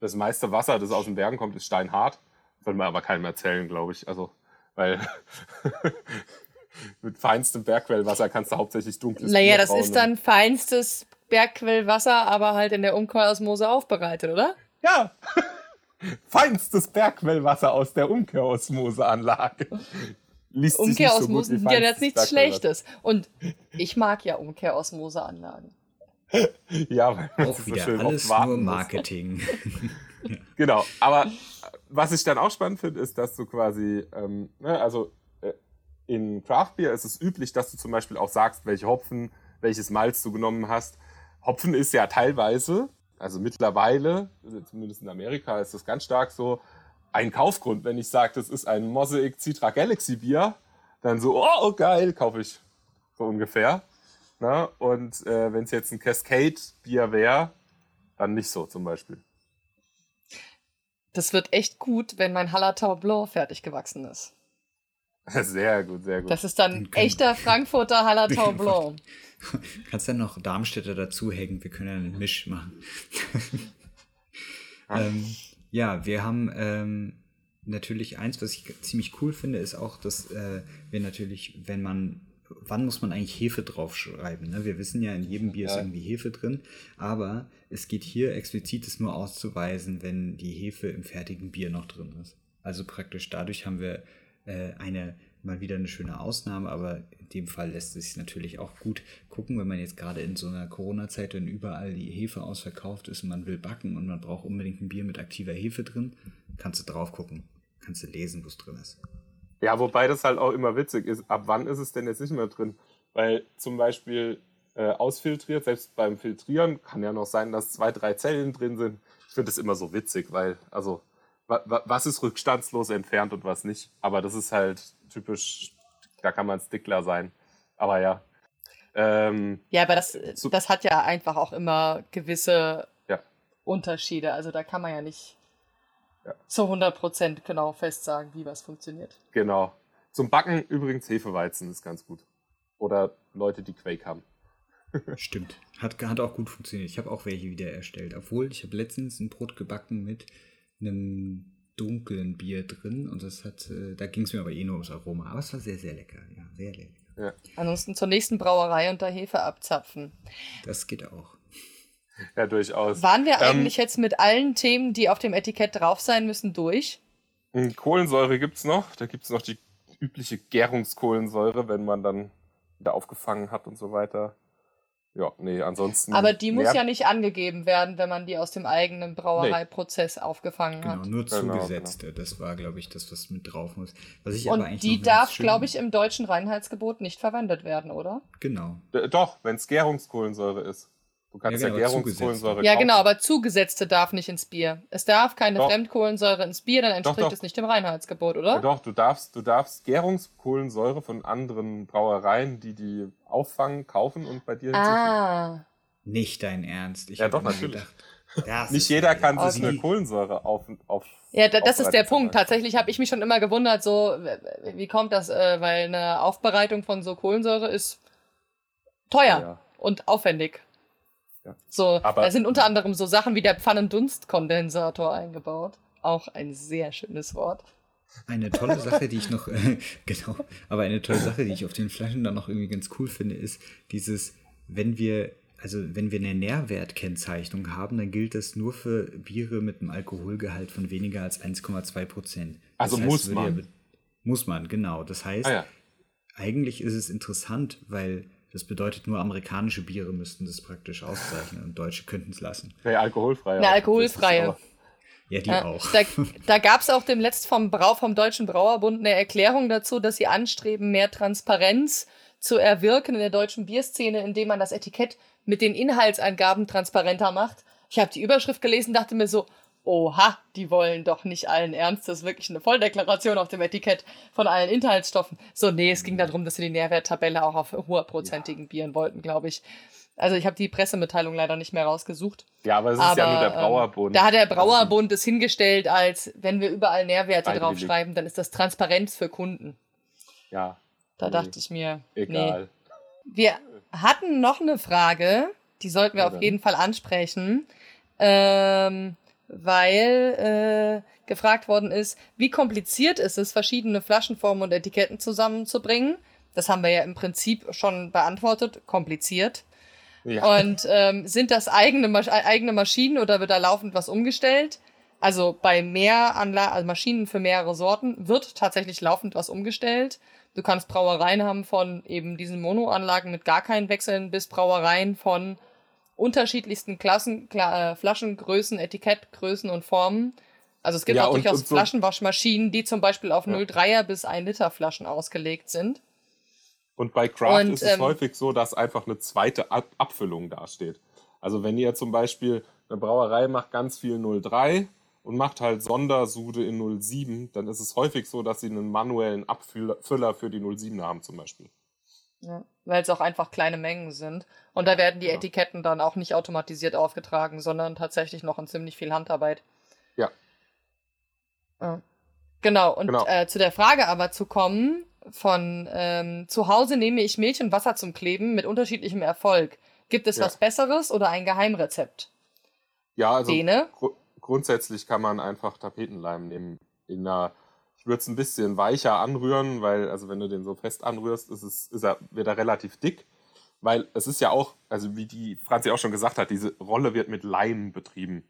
das meiste Wasser, das aus den Bergen kommt, ist steinhart. Soll man aber keinem erzählen, glaube ich. Also, weil mit feinstem Bergquellwasser kannst du hauptsächlich dunkles Naja, Bier das brauen ist dann feinstes Bergquellwasser, aber halt in der Umkehrosmose aufbereitet, oder? Ja. Feinstes Bergquellwasser aus der Umkehrosmoseanlage. Liest sich nicht so gut Umkehrosmosen wie sind ja jetzt nichts. Schlechtes. Und ich mag ja Umkehrosmoseanlagen. Ja, weil man Auch so wieder schön alles nur. Marketing. Genau, aber was ich dann auch spannend finde, ist, dass du quasi, ähm, ne, also äh, in Craft Beer ist es üblich, dass du zum Beispiel auch sagst, welche Hopfen, welches Malz du genommen hast. Hopfen ist ja teilweise, also mittlerweile, zumindest in Amerika ist das ganz stark so, ein Kaufgrund. Wenn ich sage, das ist ein Mosaic Citra Galaxy Bier, dann so, oh, geil, kaufe ich. So ungefähr. Na, und äh, wenn es jetzt ein Cascade Bier wäre, dann nicht so zum Beispiel. Das wird echt gut, wenn mein Hallertau Blanc fertig gewachsen ist. Sehr gut, sehr gut. Das ist dann können- echter Frankfurter Hallertau Blanc. Kannst dann noch Darmstädter dazuhängen, wir können ja einen Misch machen. ähm, ja, wir haben ähm, natürlich eins, was ich ziemlich cool finde, ist auch, dass äh, wir natürlich, wenn man, wann muss man eigentlich Hefe draufschreiben? Ne? Wir wissen ja, in jedem Bier ist Ja. irgendwie Hefe drin, aber es geht hier explizit, es nur auszuweisen, wenn die Hefe im fertigen Bier noch drin ist. Also praktisch dadurch haben wir äh, eine mal wieder eine schöne Ausnahme, aber in dem Fall lässt es sich natürlich auch gut gucken, wenn man jetzt gerade in so einer Corona-Zeit, wenn überall die Hefe ausverkauft ist und man will backen und man braucht unbedingt ein Bier mit aktiver Hefe drin, kannst du drauf gucken, kannst du lesen, wo es drin ist. Ja, wobei das halt auch immer witzig ist. Ab wann ist es denn jetzt nicht mehr drin? Weil zum Beispiel äh, ausfiltriert, selbst beim Filtrieren kann ja noch sein, dass zwei, drei Zellen drin sind. Ich finde das immer so witzig, weil, also, was ist rückstandslos entfernt und was nicht? Aber das ist halt typisch, da kann man Stickler sein. Aber ja. Ähm, Ja, aber das, So- das hat ja einfach auch immer gewisse Ja. Unterschiede. Also da kann man ja nicht Ja. zu 100% genau fest sagen, wie was funktioniert. genau. Zum Backen übrigens Hefeweizen ist ganz gut. Oder Leute, die Quake haben. Stimmt. Hat, hat auch gut funktioniert. Ich habe auch welche wieder erstellt. Obwohl, ich habe letztens ein Brot gebacken mit einem dunklen Bier drin und das hat, äh, da ging es mir aber eh nur ums Aroma. Aber es war sehr, sehr lecker. Ja, sehr lecker. Ansonsten zur nächsten Brauerei und da Hefe abzapfen. Das geht auch. Ja, durchaus. Waren wir Ähm, eigentlich jetzt mit allen Themen, die auf dem Etikett drauf sein müssen, durch? Kohlensäure gibt's noch. Da gibt's noch die übliche Gärungskohlensäure, wenn man dann wieder aufgefangen hat und so weiter. Ja, nee, ansonsten. Aber die muss ja nicht angegeben werden, wenn man die aus dem eigenen Brauereiprozess aufgefangen Genau, hat. nur Genau, zugesetzte. Das war, glaube ich, das, was mit drauf muss. Was ich Und aber eigentlich die darf, glaube ich, im deutschen Reinheitsgebot nicht verwendet werden, oder? Genau. D- Doch, wenn es Gärungskohlensäure ist. Du kannst Ja, ja, genau, aber Gärungskohlensäure Ja, genau, aber zugesetzte darf nicht ins Bier. Es darf keine Doch. Fremdkohlensäure ins Bier, dann entspricht doch. es nicht dem Reinheitsgebot, Ja, oder? doch, du darfst, du darfst Gärungskohlensäure von anderen Brauereien, die die auffangen, kaufen und bei dir hinzufügen. Ah, Nicht dein Ernst. Ich Ja, hab doch, natürlich. gedacht, das Nicht jeder kann sich Okay. eine Kohlensäure auf. auf ja, da, das ist der Punkt. Tatsächlich habe ich mich schon immer gewundert, so, wie kommt das? Äh, weil eine Aufbereitung von so Kohlensäure ist teuer Ja. und aufwendig. So, Aber- da sind unter anderem so Sachen wie der Pfannendunstkondensator eingebaut. Auch ein sehr schönes Wort. Eine tolle Sache, die ich noch, genau, aber eine tolle Sache, die ich auf den Flaschen dann noch irgendwie ganz cool finde, ist dieses, wenn wir also wenn wir eine Nährwertkennzeichnung haben, dann gilt das nur für Biere mit einem Alkoholgehalt von weniger als 1,2 Prozent. Also das muss man. Ja, muss man, genau. Das heißt, ah, ja. eigentlich ist es interessant, weil das bedeutet, nur amerikanische Biere müssten das praktisch auszeichnen und deutsche könnten es lassen. Ja, alkoholfreie. Ja, alkoholfreie. Ja, die ja, auch. Da, da gab es auch demletzt vom, Brau, vom Deutschen Brauerbund eine Erklärung dazu, dass sie anstreben, mehr Transparenz zu erwirken in der deutschen Bierszene, indem man das Etikett mit den Inhaltsangaben transparenter macht. Ich habe die Überschrift gelesen, dachte mir so, oha, die wollen doch nicht allen Ernstes wirklich eine Volldeklaration auf dem Etikett von allen Inhaltsstoffen. So, nee, es ging darum, dass sie die Nährwerttabelle auch auf hoherprozentigen ja. Bieren wollten, glaube ich. Also ich habe die Pressemitteilung leider nicht mehr rausgesucht. Ja, aber es ist aber, ja nur der ähm, Brauerbund. Da hat der Brauerbund es hingestellt, als wenn wir überall Nährwerte draufschreiben, dann ist das Transparenz für Kunden. Ja. Da nee. dachte ich mir, egal. Nee. Wir hatten noch eine Frage, die sollten wir ja, auf jeden Fall ansprechen, ähm, weil äh, gefragt worden ist, wie kompliziert ist es, verschiedene Flaschenformen und Etiketten zusammenzubringen. Das haben wir ja im Prinzip schon beantwortet, kompliziert. Ja. Und ähm, sind das eigene, Masch eigene Maschinen oder wird da laufend was umgestellt? Also bei mehr Anla also Maschinen für mehrere Sorten wird tatsächlich laufend was umgestellt. Du kannst Brauereien haben von eben diesen Monoanlagen mit gar keinen Wechseln bis Brauereien von unterschiedlichsten Klassen, Kla äh, Flaschengrößen, Etikettgrößen und Formen. Also es gibt ja, auch und, durchaus und so Flaschenwaschmaschinen, die zum Beispiel auf ja. 0,3er bis 1 Liter Flaschen ausgelegt sind. Und bei Craft und, ist es ähm, häufig so, dass einfach eine zweite Ab Abfüllung dasteht. Also wenn ihr zum Beispiel eine Brauerei macht ganz viel 03 und macht halt Sondersude in 07, dann ist es häufig so, dass sie einen manuellen Abfüller für die 07 haben zum Beispiel. Ja, weil es auch einfach kleine Mengen sind. Und da werden die ja. Etiketten dann auch nicht automatisiert aufgetragen, sondern tatsächlich noch in ziemlich viel Handarbeit. Ja. ja. Genau, und genau. Äh, zu der Frage aber zu kommen, von ähm, zu Hause nehme ich Milch und Wasser zum Kleben mit unterschiedlichem Erfolg. Gibt es ja. was Besseres oder ein Geheimrezept? Ja, also gr grundsätzlich kann man einfach Tapetenleim nehmen. In einer, würde es ein bisschen weicher anrühren, weil, also wenn du den so fest anrührst, ist es, ist er, wird er relativ dick. Weil es ist ja auch, also wie die Franzi auch schon gesagt hat, diese Rolle wird mit Leim betrieben.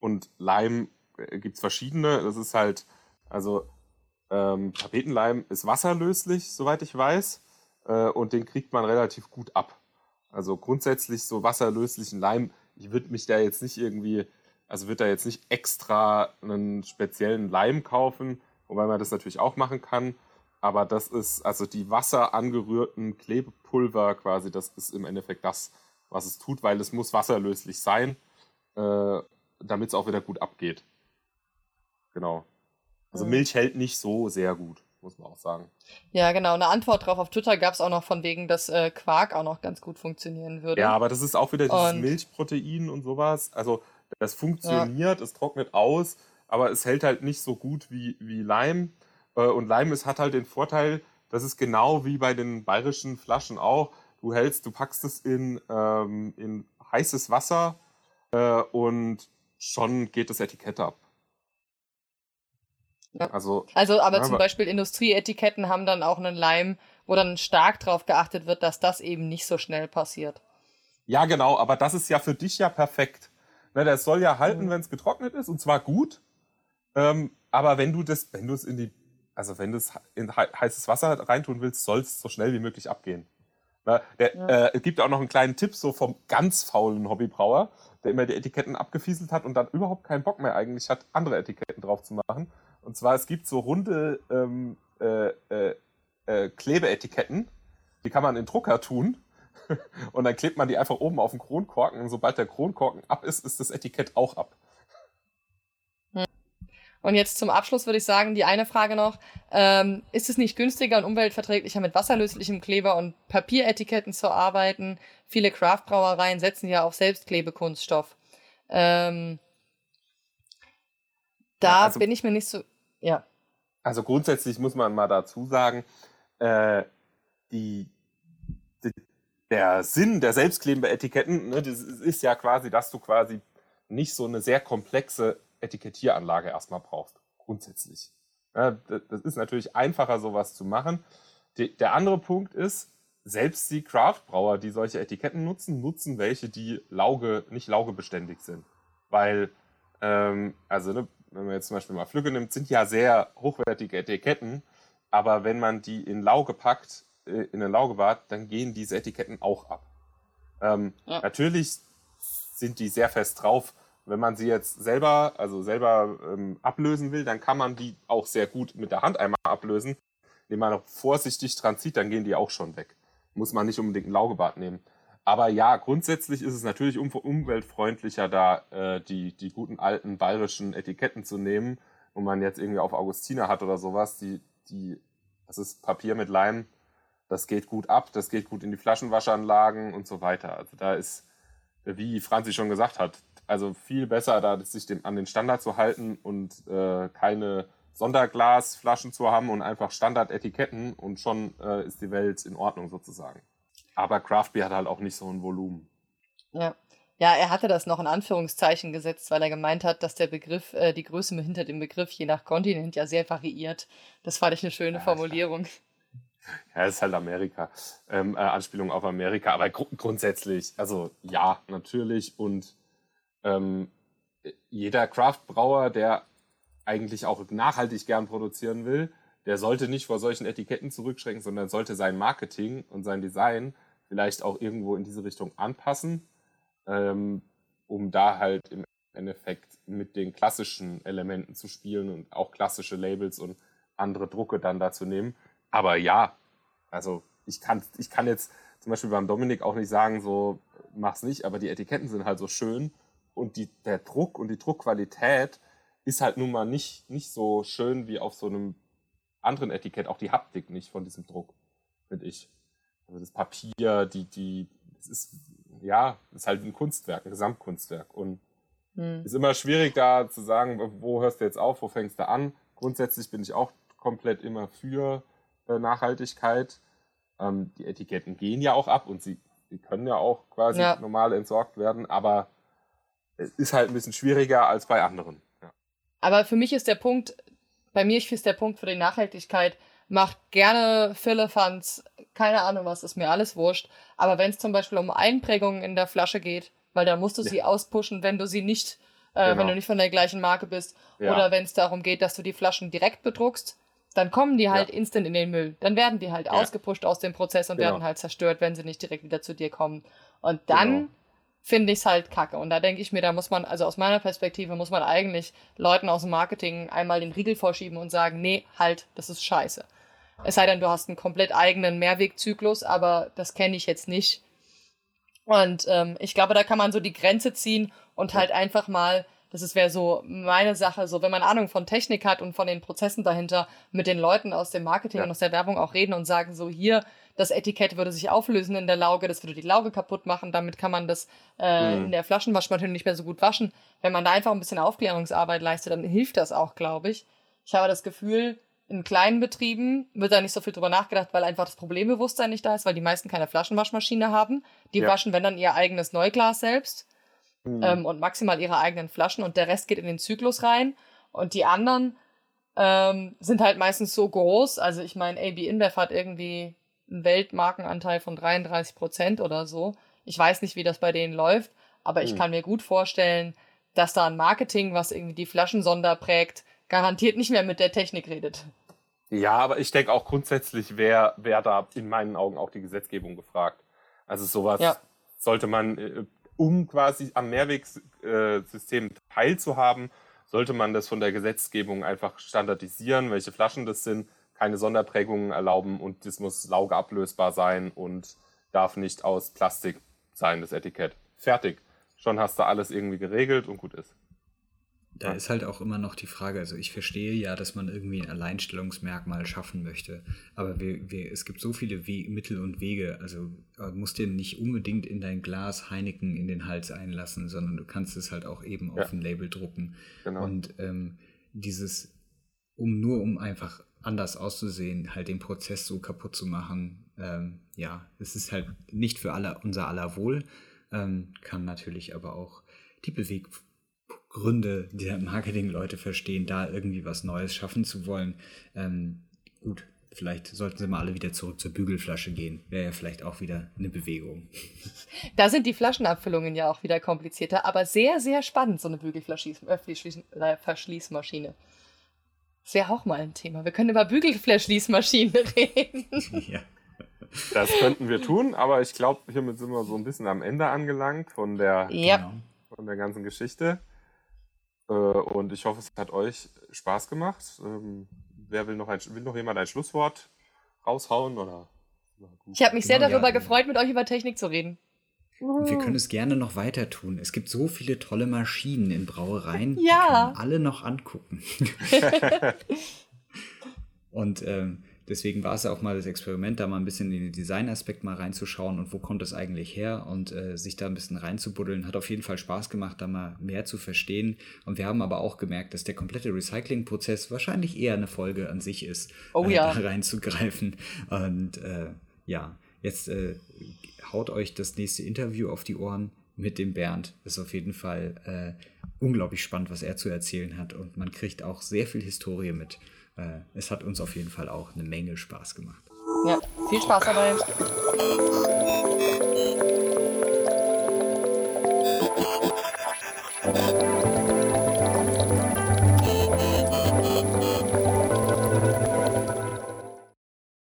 Und Leim äh, gibt es verschiedene. Das ist halt, also ähm, Tapetenleim ist wasserlöslich, soweit ich weiß, äh, und den kriegt man relativ gut ab. Also grundsätzlich so wasserlöslichen Leim, ich würde mich da jetzt nicht irgendwie, also würde da jetzt nicht extra einen speziellen Leim kaufen, wobei man das natürlich auch machen kann. Aber das ist, also die wasserangerührten Klebepulver quasi, das ist im Endeffekt das, was es tut, weil es muss wasserlöslich sein, äh, damit es auch wieder gut abgeht. Genau. Also Milch hält nicht so sehr gut, muss man auch sagen. Ja, genau. Eine Antwort drauf auf Twitter gab es auch noch von wegen, dass äh, Quark auch noch ganz gut funktionieren würde. Ja, aber das ist auch wieder dieses und Milchprotein und sowas. Also das funktioniert, ja. es trocknet aus, aber es hält halt nicht so gut wie, wie Leim. Äh, und Leim ist, hat halt den Vorteil, das ist genau wie bei den bayerischen Flaschen auch. Du hältst, du packst es in, ähm, in heißes Wasser äh, und schon geht das Etikett ab. Ja. Also, also, aber ja, zum Beispiel Industrieetiketten haben dann auch einen Leim, wo dann stark darauf geachtet wird, dass das eben nicht so schnell passiert. Ja, genau, aber das ist ja für dich ja perfekt. Ne, das soll ja halten, mhm. wenn es getrocknet ist, und zwar gut. Ähm, aber wenn du das, wenn du es in die, also wenn du es in heißes Wasser reintun willst, soll es so schnell wie möglich abgehen. Na, der, ja. äh, es gibt auch noch einen kleinen Tipp so vom ganz faulen Hobbybrauer, der immer die Etiketten abgefieselt hat und dann überhaupt keinen Bock mehr eigentlich hat, andere Etiketten drauf zu machen. Und zwar, es gibt so runde ähm, äh, äh, äh, Klebeetiketten, die kann man in Drucker tun. und dann klebt man die einfach oben auf den Kronkorken. Und sobald der Kronkorken ab ist, ist das Etikett auch ab. Und jetzt zum Abschluss würde ich sagen, die eine Frage noch. Ähm, ist es nicht günstiger und umweltverträglicher, mit wasserlöslichem Kleber und Papieretiketten zu arbeiten? Viele Craft-Brauereien setzen ja auf Selbstklebekunststoff. Ähm, da ja, also, bin ich mir nicht so. Ja. Also grundsätzlich muss man mal dazu sagen, äh, die, die, der Sinn der Selbstklebeetiketten ne, das ist ja quasi, dass du quasi nicht so eine sehr komplexe Etikettieranlage erstmal brauchst, grundsätzlich. Ja, das ist natürlich einfacher, sowas zu machen. der andere Punkt ist, selbst die Craftbrauer, die solche Etiketten nutzen, nutzen welche, die Lauge, nicht laugebeständig sind. Weil, ähm, also ne, wenn man jetzt zum Beispiel mal Flügge nimmt, sind ja sehr hochwertige Etiketten, aber wenn man die in Lauge packt, äh, in ein Laugebad, dann gehen diese Etiketten auch ab. Ähm, ja. Natürlich sind die sehr fest drauf. Wenn man sie jetzt selber, also selber ähm, ablösen will, dann kann man die auch sehr gut mit der Hand einmal ablösen. Indem man noch vorsichtig dran zieht, dann gehen die auch schon weg. Muss man nicht unbedingt ein Laugebad nehmen. Aber ja, grundsätzlich ist es natürlich um, umweltfreundlicher, da äh, die, die guten alten bayerischen Etiketten zu nehmen, wo man jetzt irgendwie auf Augustiner hat oder sowas. Die, die, das ist Papier mit Leim, das geht gut ab, das geht gut in die Flaschenwaschanlagen und so weiter. Also da ist, wie Franzi schon gesagt hat, also viel besser, da sich dem, an den Standard zu halten und äh, keine Sonderglasflaschen zu haben und einfach Standardetiketten und schon äh, ist die Welt in Ordnung sozusagen. Aber Craft Beer hat halt auch nicht so ein Volumen. Ja. Ja, er hatte das noch in Anführungszeichen gesetzt, weil er gemeint hat, dass der Begriff, äh, die Größe hinter dem Begriff je nach Kontinent ja sehr variiert. Das fand ich eine schöne ja, Formulierung. Ja, es ist halt Amerika. Ähm, äh, Anspielung auf Amerika, aber gr grundsätzlich, also ja, natürlich. Und ähm, jeder Craft-Brauer, der eigentlich auch nachhaltig gern produzieren will, der sollte nicht vor solchen Etiketten zurückschrecken, sondern sollte sein Marketing und sein Design vielleicht auch irgendwo in diese Richtung anpassen, ähm, um da halt im Endeffekt mit den klassischen Elementen zu spielen und auch klassische Labels und andere Drucke dann dazu nehmen. Aber ja, also ich kann, ich kann jetzt zum Beispiel beim Dominik auch nicht sagen, so mach's nicht, aber die Etiketten sind halt so schön und die, der Druck und die Druckqualität ist halt nun mal nicht, nicht so schön wie auf so einem anderen Etikett, auch die Haptik nicht von diesem Druck, finde ich. Also das Papier, die, die, es ist, ja, ist halt ein Kunstwerk, ein Gesamtkunstwerk. Und hm. ist immer schwierig da zu sagen, wo hörst du jetzt auf, wo fängst du an. Grundsätzlich bin ich auch komplett immer für äh, Nachhaltigkeit. Ähm, die Etiketten gehen ja auch ab und sie, sie können ja auch quasi ja. normal entsorgt werden, aber ist halt ein bisschen schwieriger als bei anderen. Ja. Aber für mich ist der Punkt, bei mir ist der Punkt für die Nachhaltigkeit, macht gerne Philippans, keine Ahnung was, ist mir alles wurscht. Aber wenn es zum Beispiel um Einprägungen in der Flasche geht, weil dann musst du ja. sie auspushen, wenn du sie nicht, äh, genau. wenn du nicht von der gleichen Marke bist. Ja. Oder wenn es darum geht, dass du die Flaschen direkt bedruckst, dann kommen die halt ja. instant in den Müll. Dann werden die halt ausgepusht aus dem Prozess und genau. werden halt zerstört, wenn sie nicht direkt wieder zu dir kommen. Und dann genau finde ich es halt kacke. Und da denke ich mir, da muss man, also aus meiner Perspektive, muss man eigentlich Leuten aus dem Marketing einmal den Riegel vorschieben und sagen, nee, halt, das ist scheiße. Es sei denn, du hast einen komplett eigenen Mehrwegzyklus, aber das kenne ich jetzt nicht. Und ähm, ich glaube, da kann man so die Grenze ziehen und halt einfach mal das wäre so meine Sache, so wenn man Ahnung von Technik hat und von den Prozessen dahinter, mit den Leuten aus dem Marketing ja. und aus der Werbung auch reden und sagen, so hier, das Etikett würde sich auflösen in der Lauge, das würde die Lauge kaputt machen, damit kann man das äh, mhm. in der Flaschenwaschmaschine nicht mehr so gut waschen. Wenn man da einfach ein bisschen Aufklärungsarbeit leistet, dann hilft das auch, glaube ich. Ich habe das Gefühl, in kleinen Betrieben wird da nicht so viel drüber nachgedacht, weil einfach das Problembewusstsein nicht da ist, weil die meisten keine Flaschenwaschmaschine haben. Die ja. waschen, wenn dann ihr eigenes Neuglas selbst mhm. ähm, und maximal ihre eigenen Flaschen und der Rest geht in den Zyklus rein. Und die anderen ähm, sind halt meistens so groß. Also ich meine, AB InBev hat irgendwie einen Weltmarkenanteil von 33 Prozent oder so. Ich weiß nicht, wie das bei denen läuft, aber ich kann mir gut vorstellen, dass da ein Marketing, was irgendwie die Flaschensonder prägt, garantiert nicht mehr mit der Technik redet. Ja, aber ich denke auch grundsätzlich wäre wär da in meinen Augen auch die Gesetzgebung gefragt. Also sowas ja. sollte man äh, um quasi am Mehrwegsystem teilzuhaben, sollte man das von der Gesetzgebung einfach standardisieren, welche Flaschen das sind, keine Sonderprägungen erlauben und das muss laugeablösbar sein und darf nicht aus Plastik sein, das Etikett. Fertig. Schon hast du alles irgendwie geregelt und gut ist. Da ja. ist halt auch immer noch die Frage, also ich verstehe ja, dass man irgendwie ein Alleinstellungsmerkmal schaffen möchte, aber wir, wir, es gibt so viele We Mittel und Wege, also du musst dir nicht unbedingt in dein Glas Heineken in den Hals einlassen, sondern du kannst es halt auch eben ja. auf ein Label drucken. Genau. Und ähm, dieses, um nur um einfach anders auszusehen, halt den Prozess so kaputt zu machen, ähm, ja, es ist halt nicht für alle unser aller Wohl, ähm, kann natürlich aber auch die Beweggründe Gründe der Marketing-Leute verstehen, da irgendwie was Neues schaffen zu wollen. Ähm, gut, vielleicht sollten sie mal alle wieder zurück zur Bügelflasche gehen. Wäre ja vielleicht auch wieder eine Bewegung. Da sind die Flaschenabfüllungen ja auch wieder komplizierter, aber sehr, sehr spannend, so eine Bügelverschließmaschine. Das wäre auch mal ein Thema. Wir können über Bügelverschließmaschinen reden. Ja. Das könnten wir tun, aber ich glaube, hiermit sind wir so ein bisschen am Ende angelangt von der, ja. von der ganzen Geschichte. Äh, und ich hoffe, es hat euch Spaß gemacht. Ähm, wer will noch, ein, will noch jemand ein Schlusswort raushauen? Oder? Ich habe mich sehr genau, darüber ja. gefreut, mit euch über Technik zu reden. Und wir können es gerne noch weiter tun. Es gibt so viele tolle Maschinen in Brauereien, ja. die alle noch angucken. und ähm, deswegen war es ja auch mal das Experiment, da mal ein bisschen in den Designaspekt mal reinzuschauen und wo kommt es eigentlich her und äh, sich da ein bisschen reinzubuddeln. Hat auf jeden Fall Spaß gemacht, da mal mehr zu verstehen. Und wir haben aber auch gemerkt, dass der komplette Recycling-Prozess wahrscheinlich eher eine Folge an sich ist, oh, äh, ja. da reinzugreifen. Und äh, ja, Jetzt äh, haut euch das nächste Interview auf die Ohren mit dem Bernd. Ist auf jeden Fall äh, unglaublich spannend, was er zu erzählen hat. Und man kriegt auch sehr viel Historie mit. Äh, es hat uns auf jeden Fall auch eine Menge Spaß gemacht. Ja, viel Spaß dabei. Okay.